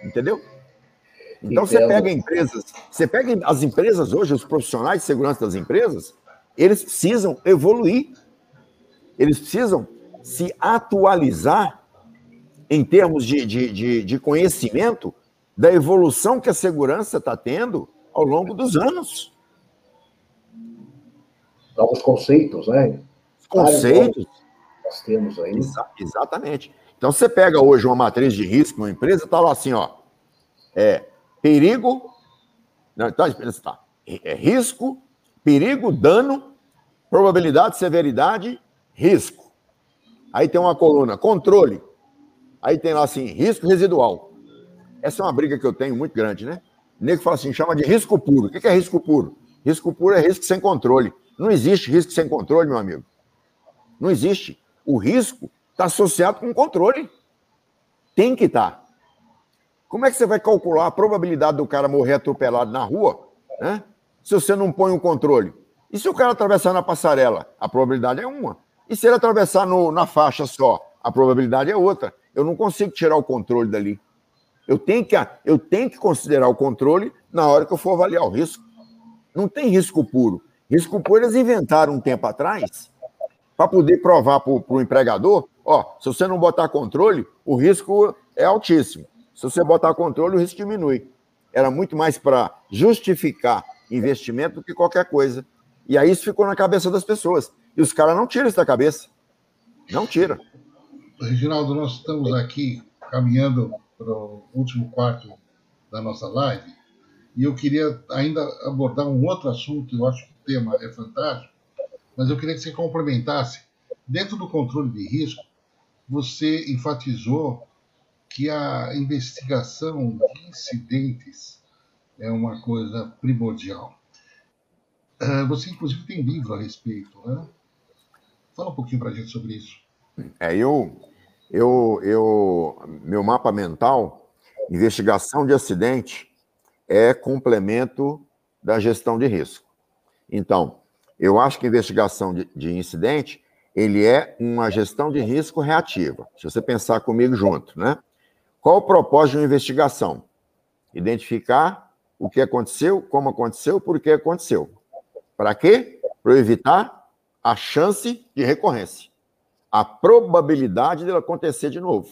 Entendeu? Então você pega empresas, você pega as empresas hoje, os profissionais de segurança das empresas, eles precisam evoluir. Eles precisam se atualizar em termos de, de, de, de conhecimento da evolução que a segurança está tendo ao longo dos anos. Novos conceitos, né? Conceitos. Nós temos aí. Exa exatamente. Então, você pega hoje uma matriz de risco, uma empresa, está lá assim, ó. É perigo. Não, então, está. É risco, perigo, dano, probabilidade, severidade, risco. Aí tem uma coluna, controle. Aí tem lá assim, risco residual. Essa é uma briga que eu tenho muito grande, né? O nego fala assim, chama de risco puro. O que é risco puro? Risco puro é risco sem controle. Não existe risco sem controle, meu amigo. Não existe. O risco está associado com controle. Tem que estar. Tá. Como é que você vai calcular a probabilidade do cara morrer atropelado na rua, né? Se você não põe um controle? E se o cara atravessar na passarela? A probabilidade é uma. E se ele atravessar no, na faixa só? A probabilidade é outra. Eu não consigo tirar o controle dali. Eu tenho que, eu tenho que considerar o controle na hora que eu for avaliar o risco. Não tem risco puro. Risco puro eles inventaram um tempo atrás para poder provar para o empregador, ó, se você não botar controle, o risco é altíssimo. Se você botar controle, o risco diminui. Era muito mais para justificar investimento do que qualquer coisa. E aí isso ficou na cabeça das pessoas. E os caras não tiram isso da cabeça. Não tira. Reginaldo, nós estamos aqui caminhando para o último quarto da nossa live. E eu queria ainda abordar um outro assunto, eu acho que o tema é fantástico, mas eu queria que você complementasse. Dentro do controle de risco, você enfatizou que a investigação de incidentes é uma coisa primordial. Ah, você, inclusive, tem livro a respeito, né? Fala um pouquinho para a gente sobre isso. É, eu, eu, eu, meu mapa mental, investigação de acidente é complemento da gestão de risco. Então, eu acho que investigação de, de incidente ele é uma gestão de risco reativa. Se você pensar comigo junto, né? Qual o propósito de uma investigação? Identificar o que aconteceu, como aconteceu, por que aconteceu. Para quê? Para evitar a chance de recorrência, a probabilidade dele acontecer de novo.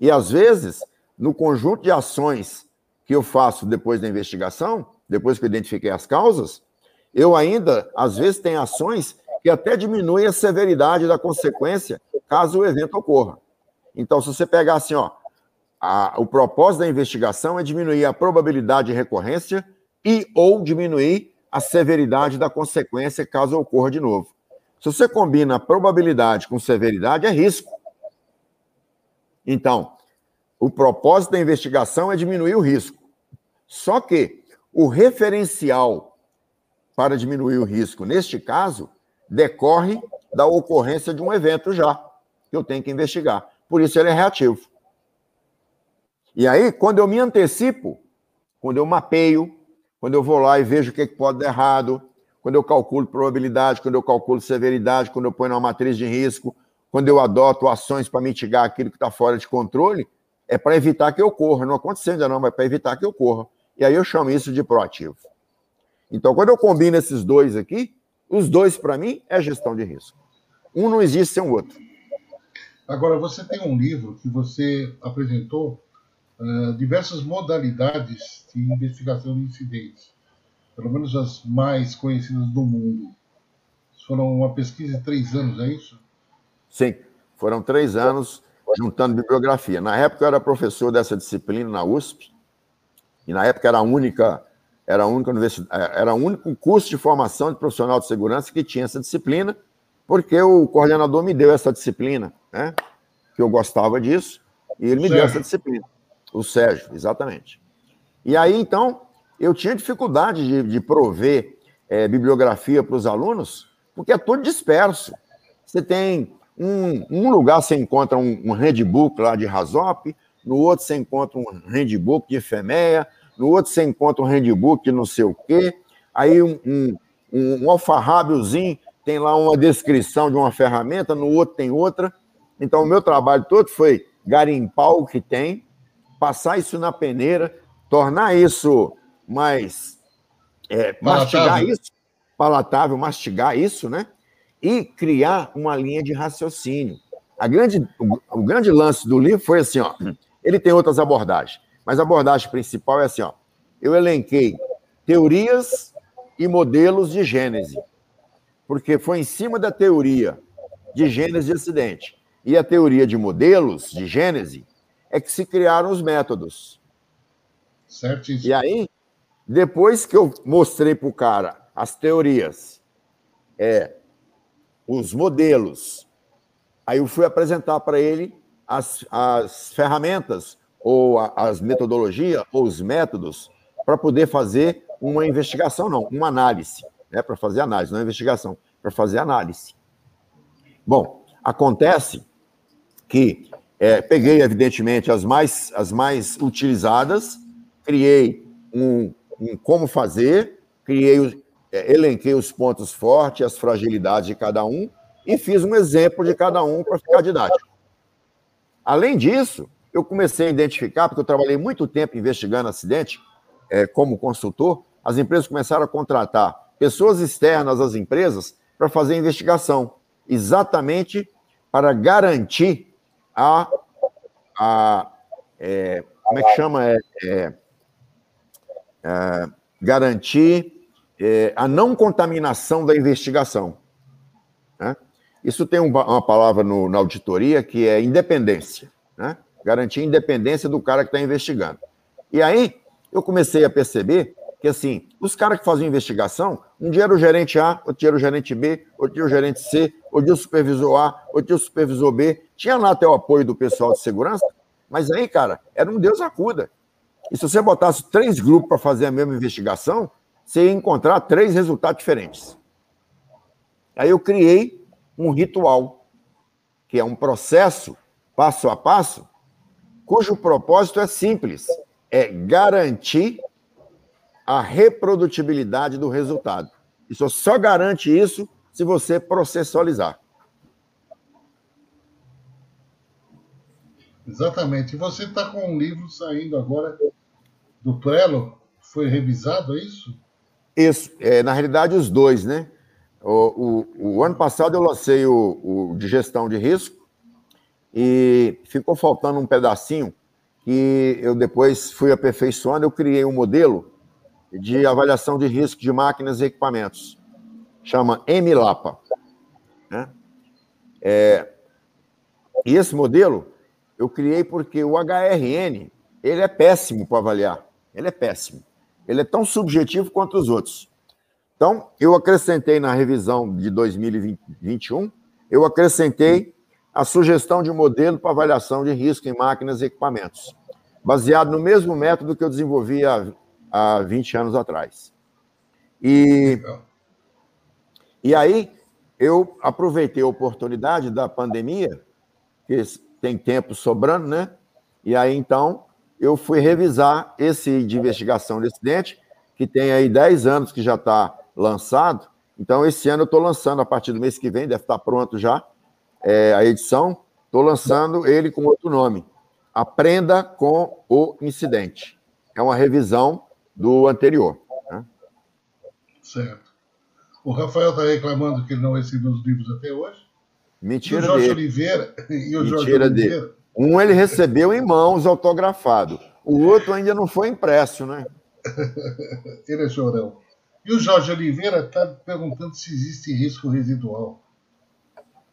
E às vezes, no conjunto de ações que eu faço depois da investigação, depois que eu identifiquei as causas, eu ainda, às vezes, tenho ações que até diminuem a severidade da consequência caso o evento ocorra. Então, se você pegar assim, ó, a, o propósito da investigação é diminuir a probabilidade de recorrência e ou diminuir a severidade da consequência caso ocorra de novo. Se você combina probabilidade com severidade, é risco. Então, o propósito da investigação é diminuir o risco. Só que o referencial para diminuir o risco, neste caso, decorre da ocorrência de um evento já, que eu tenho que investigar. Por isso ele é reativo. E aí, quando eu me antecipo, quando eu mapeio, quando eu vou lá e vejo o que, pode dar errado, quando eu calculo probabilidade, quando eu calculo severidade, quando eu ponho numa matriz de risco, quando eu adoto ações para mitigar aquilo que está fora de controle, é para evitar que ocorra. Não aconteceu ainda não, mas é para evitar que ocorra. E aí eu chamo isso de proativo. Então, quando eu combino esses dois aqui, os dois, para mim, é gestão de risco. Um não existe sem o outro. Agora, você tem um livro que você apresentou uh, diversas modalidades de investigação de incidentes, pelo menos as mais conhecidas do mundo. Foram uma pesquisa de três anos, é isso? Sim, foram três anos juntando bibliografia. Na época eu era professor dessa disciplina na USP, e na época era a única, era a única universidade, eh, era o único curso de formação de profissional de segurança que tinha essa disciplina, porque o coordenador me deu essa disciplina, né? Que eu gostava disso, e ele me Sérgio. deu essa disciplina. O Sérgio, exatamente. E aí, então, eu tinha dificuldade de, de prover é, bibliografia para os alunos, porque é tudo disperso. Você tem um, um lugar você encontra um, um handbook lá de Rasop, no outro você encontra um handbook de FEMEA, no outro você encontra um handbook não sei o quê, aí um, um, um, um alfarrábiozinho tem lá uma descrição de uma ferramenta, no outro tem outra. Então, o meu trabalho todo foi garimpar o que tem, passar isso na peneira, tornar isso mais. É, mastigar isso, palatável, mastigar isso, né? E criar uma linha de raciocínio. A grande, o, o grande lance do livro foi assim: ó, ele tem outras abordagens, mas a abordagem principal é assim: ó, eu elenquei teorias e modelos de gênese porque foi em cima da teoria de gênese de acidente e a teoria de modelos de gênese é que se criaram os métodos. E aí, depois que eu mostrei para o cara as teorias, é, os modelos, aí eu fui apresentar para ele as, as ferramentas ou a, as metodologias ou os métodos para poder fazer uma investigação, não, uma análise né, para fazer análise, não investigação, para fazer análise. Bom, acontece que é, peguei, evidentemente, as mais, as mais utilizadas, criei um, um como fazer, criei, é, elenquei os pontos fortes, as fragilidades de cada um e fiz um exemplo de cada um para ficar didático. Além disso, eu comecei a identificar, porque eu trabalhei muito tempo investigando acidente é, como consultor, as empresas começaram a contratar pessoas externas às empresas para fazer investigação. exatamente para garantir a, a é, como é que chama? É, é, é garantir é, a não contaminação da investigação. Né? Isso tem uma palavra no, na auditoria que é independência. Né? Garantir a independência do cara que está investigando. E aí, eu comecei a perceber que, assim, os caras que faziam investigação, um dia era o gerente A, outro dia era o gerente B, outro dia o gerente C, outro dia o supervisor A, outro dia o supervisor B. Tinha lá até o apoio do pessoal de segurança, mas aí, cara, era um Deus acuda. E se você botasse três grupos para fazer a mesma investigação, você ia encontrar três resultados diferentes. Aí eu criei um ritual, que é um processo passo a passo, cujo propósito é simples: é garantir a reprodutibilidade do resultado. Isso só garante isso se você processualizar. Exatamente. E você está com um livro saindo agora do Prelo, foi revisado, é isso? Isso. É, na realidade, os dois, né? O, o, o ano passado eu lancei o, o de gestão de risco e ficou faltando um pedacinho que eu depois fui aperfeiçoando, eu criei um modelo de avaliação de risco de máquinas e equipamentos. Chama MLAPA. Né? É, e esse modelo eu criei porque o HRN ele é péssimo para avaliar. Ele é péssimo. Ele é tão subjetivo quanto os outros. Então, eu acrescentei na revisão de 2021, eu acrescentei a sugestão de um modelo para avaliação de risco em máquinas e equipamentos, baseado no mesmo método que eu desenvolvi há, há 20 anos atrás. E, e aí, eu aproveitei a oportunidade da pandemia, que tem tempo sobrando, né? E aí, então, eu fui revisar esse de investigação de acidente, que tem aí 10 anos que já está lançado. Então, esse ano eu estou lançando, a partir do mês que vem, deve estar tá pronto já, é, a edição, estou lançando ele com outro nome. Aprenda com o incidente. É uma revisão do anterior. Né? Certo. O Rafael está reclamando que ele não recebeu os livros até hoje. Mentira e o Jorge dele. Oliveira. *laughs* E o Mentira Jorge dele. Oliveira. Um ele recebeu em mãos, autografado. O outro ainda não foi impresso, né? *laughs* ele é chorão. E o Jorge Oliveira está perguntando se existe risco residual.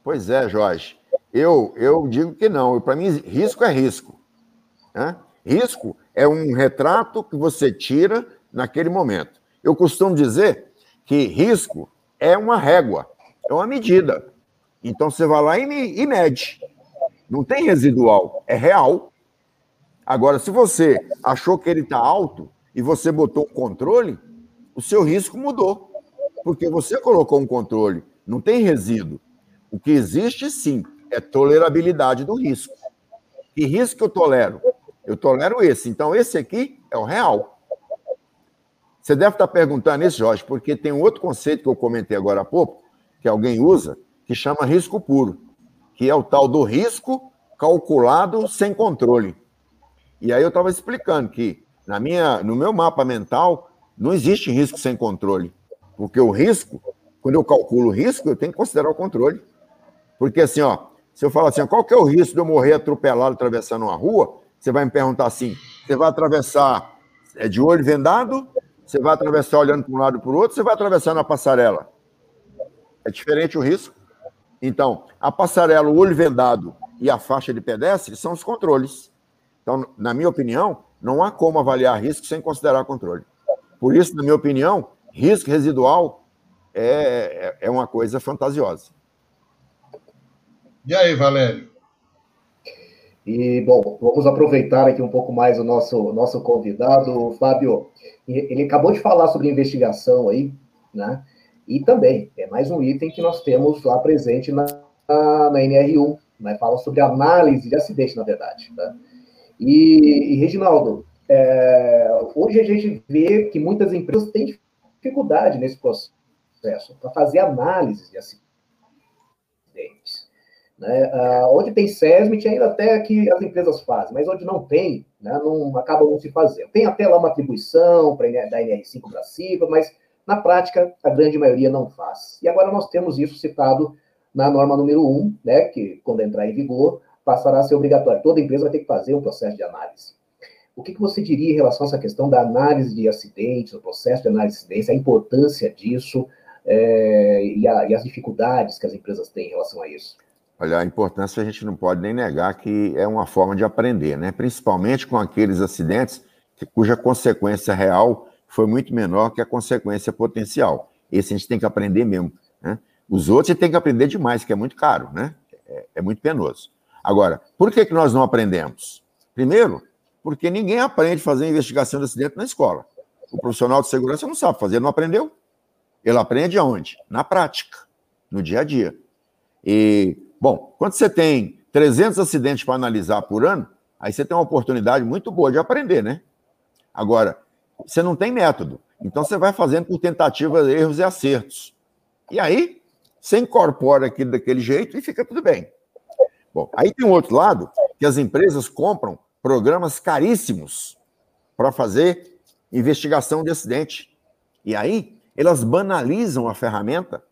Pois é, Jorge. Eu, eu digo que não. Para mim, risco é risco. Né? Risco é um retrato que você tira naquele momento. Eu costumo dizer que risco é uma régua, é uma medida. Então você vai lá e, mede. Não tem residual, é real. Agora, se você achou que ele está alto e você botou um controle, o seu risco mudou. Porque você colocou um controle, não tem resíduo. O que existe, sim, é tolerabilidade do risco. Que risco eu tolero? Eu tolero esse. Então, esse aqui é o real. Você deve estar perguntando isso, Jorge, porque tem um outro conceito que eu comentei agora há pouco, que alguém usa, que chama risco puro, que é o tal do risco calculado sem controle. E aí eu estava explicando que na minha, no meu mapa mental não existe risco sem controle, porque o risco, quando eu calculo o risco, eu tenho que considerar o controle. Porque assim, ó, se eu falar assim, qual que é o risco de eu morrer atropelado atravessando uma rua? Você vai me perguntar assim: você vai atravessar é de olho vendado? Você vai atravessar olhando para um lado e para o outro? Você vai atravessar na passarela? É diferente o risco. Então, a passarela, o olho vendado e a faixa de pedestre são os controles. Então, na minha opinião, não há como avaliar risco sem considerar controle. Por isso, na minha opinião, risco residual é, é, é uma coisa fantasiosa. E aí, Valério? E, bom, vamos aproveitar aqui um pouco mais o nosso, nosso convidado, Fábio. Ele acabou de falar sobre investigação aí, né? E também é mais um item que nós temos lá presente na, na NR1, né? Fala sobre análise de acidente, na verdade. Tá? E, e Reginaldo, é, hoje a gente vê que muitas empresas têm dificuldade nesse processo para fazer análise de acidentes. Né? Uh, onde tem SESMIT, ainda até que as empresas fazem, mas onde não tem, né, não acaba não se fazendo. Tem até lá uma atribuição para da NR5 para cima, mas na prática a grande maioria não faz. E agora nós temos isso citado na norma número 1, né, que quando entrar em vigor, passará a ser obrigatório. Toda empresa vai ter que fazer um processo de análise. O que, que você diria em relação a essa questão da análise de acidentes, o processo de análise de acidentes, a importância disso é, e, a, e as dificuldades que as empresas têm em relação a isso? Olha, a importância a gente não pode nem negar que é uma forma de aprender, né? Principalmente com aqueles acidentes cuja consequência real foi muito menor que a consequência potencial. Esse a gente tem que aprender mesmo. Né? Os outros a gente tem que aprender demais, que é muito caro, né? É, é muito penoso. Agora, por que, que nós não aprendemos? Primeiro, porque ninguém aprende a fazer investigação de acidente na escola. O profissional de segurança não sabe fazer, não aprendeu. Ele aprende aonde? Na prática, no dia a dia. E, bom, quando você tem 300 acidentes para analisar por ano, aí você tem uma oportunidade muito boa de aprender, né? Agora, você não tem método. Então você vai fazendo por tentativas, erros e acertos. E aí, você incorpora aquilo daquele jeito e fica tudo bem. Bom, aí tem um outro lado, que as empresas compram programas caríssimos para fazer investigação de acidente. E aí, elas banalizam a ferramenta,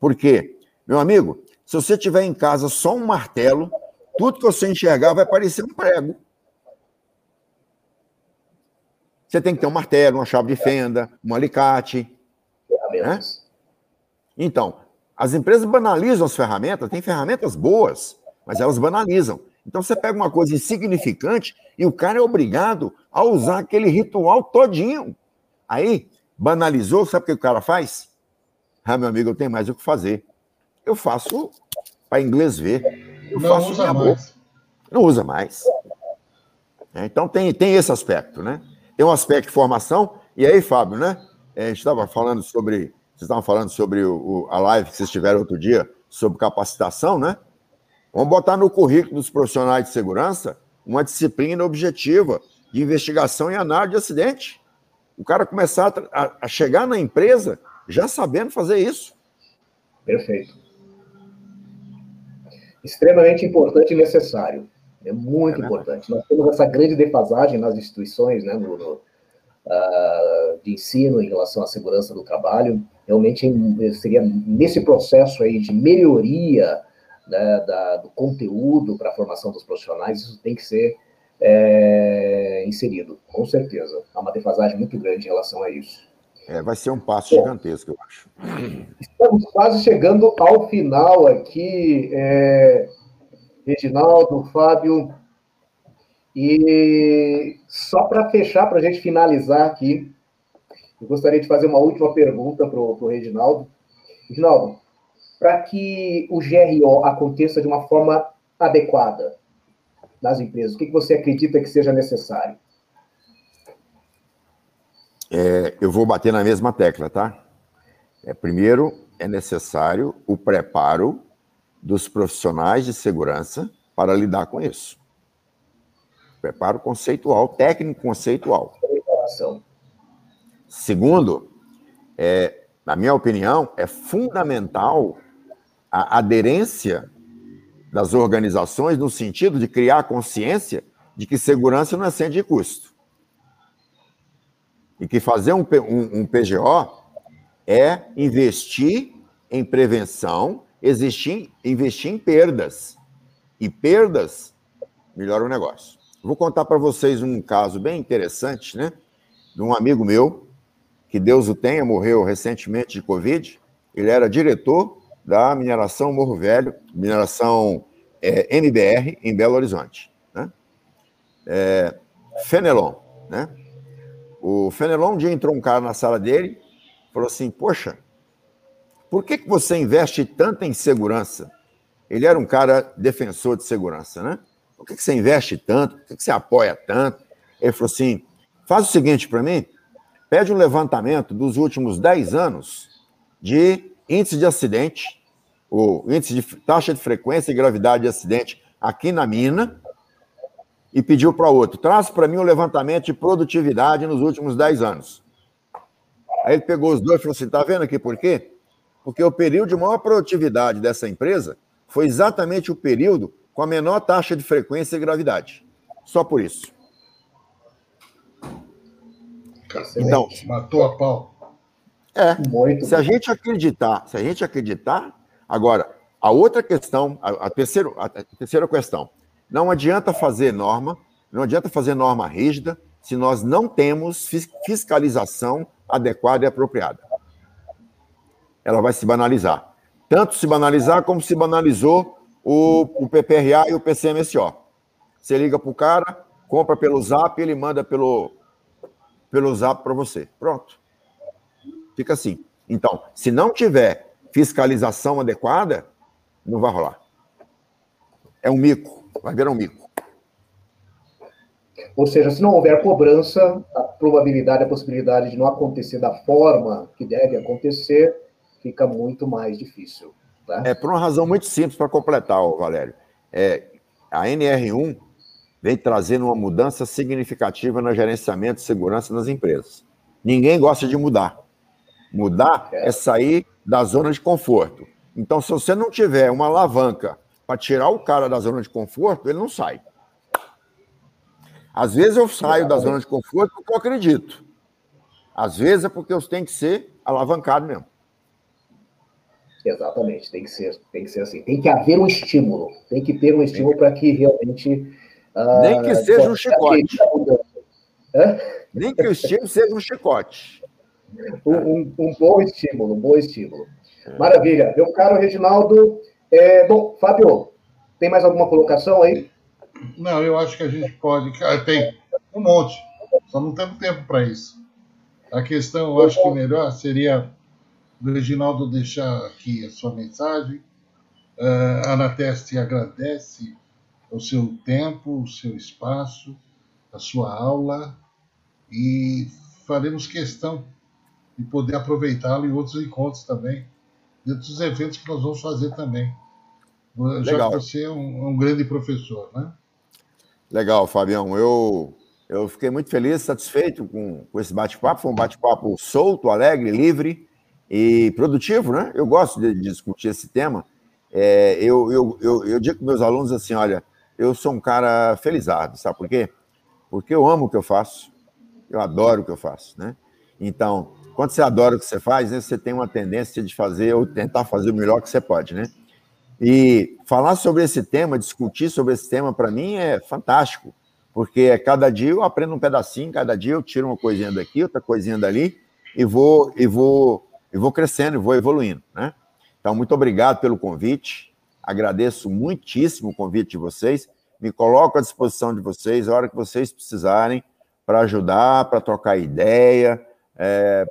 porque, meu amigo, se você tiver em casa só um martelo, tudo que você enxergar vai parecer um prego. Você tem que ter um martelo, uma chave de fenda, um alicate. Né? Então, as empresas banalizam as ferramentas, tem ferramentas boas, mas elas banalizam. Então você pega uma coisa insignificante e o cara é obrigado a usar aquele ritual todinho. Aí, banalizou, sabe o que o cara faz? Ah, meu amigo, eu tenho mais o que fazer. Eu faço para inglês ver. Eu não faço usa mais. Não usa mais. É, então tem, tem esse aspecto, né? Tem um aspecto de formação. E aí, Fábio, né? É, a gente estava falando sobre. Vocês estavam falando sobre o, o, a live que vocês tiveram outro dia, sobre capacitação, né? Vamos botar no currículo dos profissionais de segurança uma disciplina objetiva de investigação e análise de acidente. O cara começar a, a chegar na empresa já sabendo fazer isso. Perfeito. Extremamente importante e necessário. É muito é importante. Nós temos essa grande defasagem nas instituições né, no, no, uh, de ensino em relação à segurança do trabalho. Realmente seria nesse processo aí de melhoria né, da, do conteúdo para a formação dos profissionais, isso tem que ser é, inserido, com certeza. Há uma defasagem muito grande em relação a isso. É, vai ser um passo Bom, gigantesco, eu acho. Estamos quase chegando ao final aqui. É, Reginaldo, Fábio. E só para fechar, para a gente finalizar aqui, eu gostaria de fazer uma última pergunta para o Reginaldo. Reginaldo, para que o GRO aconteça de uma forma adequada nas empresas, o que, que você acredita que seja necessário? É, eu vou bater na mesma tecla, tá? É, primeiro, é necessário o preparo dos profissionais de segurança para lidar com isso. Preparo conceitual, técnico conceitual. Segundo, é, na minha opinião, é fundamental a aderência das organizações no sentido de criar consciência de que segurança não é sem de custo. E que fazer um, um, um PGO é investir em prevenção existir, investir em perdas. E perdas melhora o negócio. Vou contar para vocês um caso bem interessante, né? De um amigo meu, que Deus o tenha, morreu recentemente de Covid. Ele era diretor da mineração Morro Velho, mineração é, MBR, em Belo Horizonte. Né? É, Fenelon, né? O Fenelon, um dia entrou um cara na sala dele, falou assim, poxa, por que, que você investe tanto em segurança? Ele era um cara defensor de segurança, né? Por que, que você investe tanto? Por que, que você apoia tanto? Ele falou assim: faz o seguinte para mim, pede um levantamento dos últimos 10 anos de índice de acidente, o índice de taxa de frequência e gravidade de acidente aqui na mina, e pediu para outro: traz para mim um levantamento de produtividade nos últimos 10 anos. Aí ele pegou os dois e falou assim: tá vendo aqui por quê? porque o período de maior produtividade dessa empresa foi exatamente o período com a menor taxa de frequência e gravidade. Só por isso. Então, matou a pau. É. Muito se a gente acreditar, se a gente acreditar, agora A outra questão, a, a, terceiro, a, a terceira questão, não adianta fazer norma, não adianta fazer norma rígida se nós não temos fiscalização adequada e apropriada. Ela vai se banalizar. Tanto se banalizar como se banalizou o, o PPRA e o PCMSO. Você liga para o cara, compra pelo zap, ele manda pelo, pelo zap para você. Pronto. Fica assim. Então, se não tiver fiscalização adequada, não vai rolar. É um mico, vai virar um mico. Ou seja, se não houver cobrança, a probabilidade, a possibilidade de não acontecer da forma que deve acontecer fica muito mais difícil. Tá? É por uma razão muito simples para completar, Valério. É, a NR1 vem trazendo uma mudança significativa no gerenciamento de segurança nas empresas. Ninguém gosta de mudar. Mudar é, é sair da zona de conforto. Então, se você não tiver uma alavanca para tirar o cara da zona de conforto, ele não sai. Às vezes eu saio da zona de conforto porque eu acredito. Às vezes é porque eu tenho que ser alavancado mesmo. Exatamente, tem que ser, tem que ser assim. Tem que haver um estímulo. Tem que ter um estímulo para que realmente. Uh, Nem que seja um chicote. Nem que o estímulo seja um chicote. Um, um, um bom estímulo, um bom estímulo. Maravilha. Meu caro Reginaldo. É, bom, Fábio, tem mais alguma colocação aí? Não, eu acho que a gente pode. Tem um monte, só não temos tempo para isso. A questão, eu acho que melhor seria do Reginaldo deixar aqui a sua mensagem. Uh, a Anateste agradece o seu tempo, o seu espaço, a sua aula e faremos questão de poder aproveitá-lo em outros encontros também dentro dos eventos que nós vamos fazer também. Já Legal. que você é um, um, grande professor, né? Legal, Fabião. Eu, eu fiquei muito feliz, satisfeito com, com esse bate-papo. Foi um bate-papo solto, alegre, livre e produtivo, né? Eu gosto de, de discutir esse tema. É, eu, eu, eu, eu digo para meus alunos assim: olha, eu sou um cara felizardo, sabe por quê? Porque eu amo o que eu faço, eu adoro o que eu faço, né? Então, quando você adora o que você faz, né, você tem uma tendência de fazer ou tentar fazer o melhor que você pode, né? E falar sobre esse tema, discutir sobre esse tema, para mim é fantástico, porque é cada dia eu aprendo um pedacinho, cada dia eu tiro uma coisinha daqui, outra coisinha dali, e vou, e vou, e vou crescendo, e vou evoluindo, né? Então, muito obrigado pelo convite, agradeço muitíssimo o convite de vocês, me coloco à disposição de vocês, a hora que vocês precisarem, para ajudar, para trocar ideia, é,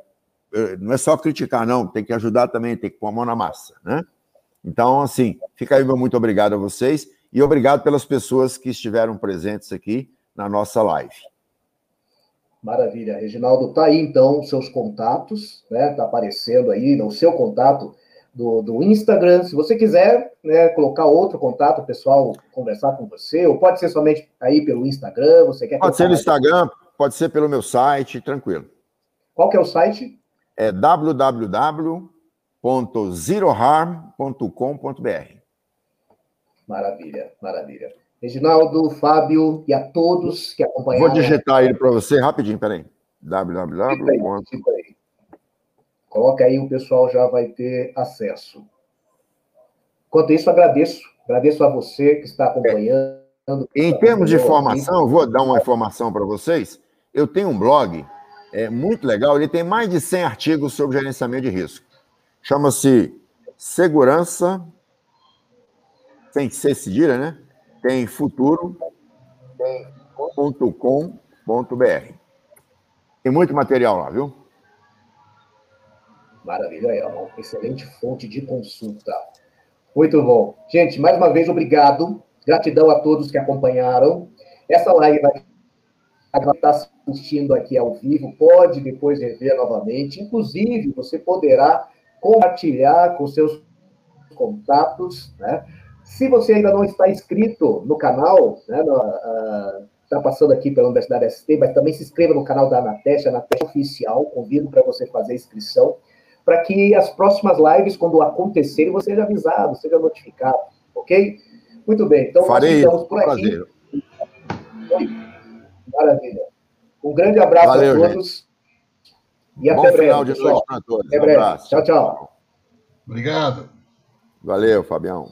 não é só criticar, não, tem que ajudar também, tem que pôr a mão na massa, né? Então, assim, fica aí meu muito obrigado a vocês e obrigado pelas pessoas que estiveram presentes aqui na nossa live. Maravilha. Reginaldo, tá aí então seus contatos, né? Tá aparecendo aí no seu contato do, do Instagram. Se você quiser né, colocar outro contato, o pessoal conversar com você, ou pode ser somente aí pelo Instagram, você quer Pode ser no Instagram, pode ser pelo meu site, tranquilo. Qual que é o site? é www.zeroharm.com.br. Maravilha, maravilha. Reginaldo, Fábio e a todos que acompanharam. Vou digitar ele para você rapidinho, peraí. www. Coloca aí, o pessoal já vai ter acesso. Enquanto isso, agradeço. Agradeço a você que está acompanhando. Em termos de informação, vou dar uma informação para vocês. Eu tenho um blog é muito legal. Ele tem mais de 100 artigos sobre gerenciamento de risco. Chama-se Segurança, sem ser cedilha, né? Tem futuro.com.br. Tem muito material lá, viu? Maravilha, é uma excelente fonte de consulta. Muito bom. Gente, mais uma vez, obrigado. Gratidão a todos que acompanharam. Essa live vai está assistindo aqui ao vivo, pode depois rever novamente. Inclusive, você poderá compartilhar com seus contatos, né? Se você ainda não está inscrito no canal, né, está uh, passando aqui pela Universidade ST, mas também se inscreva no canal da Anateste, Anateste Oficial, convido para você fazer a inscrição, para que as próximas lives, quando acontecerem, você seja avisado, seja notificado, ok? Muito bem, então Farei, nós por aqui. Prazer. Maravilha. Um grande abraço Valeu, a todos. Gente. E até Bom breve. Final de noite para todos. Até breve. Um abraço. Tchau, tchau. Obrigado. Valeu, Fabião.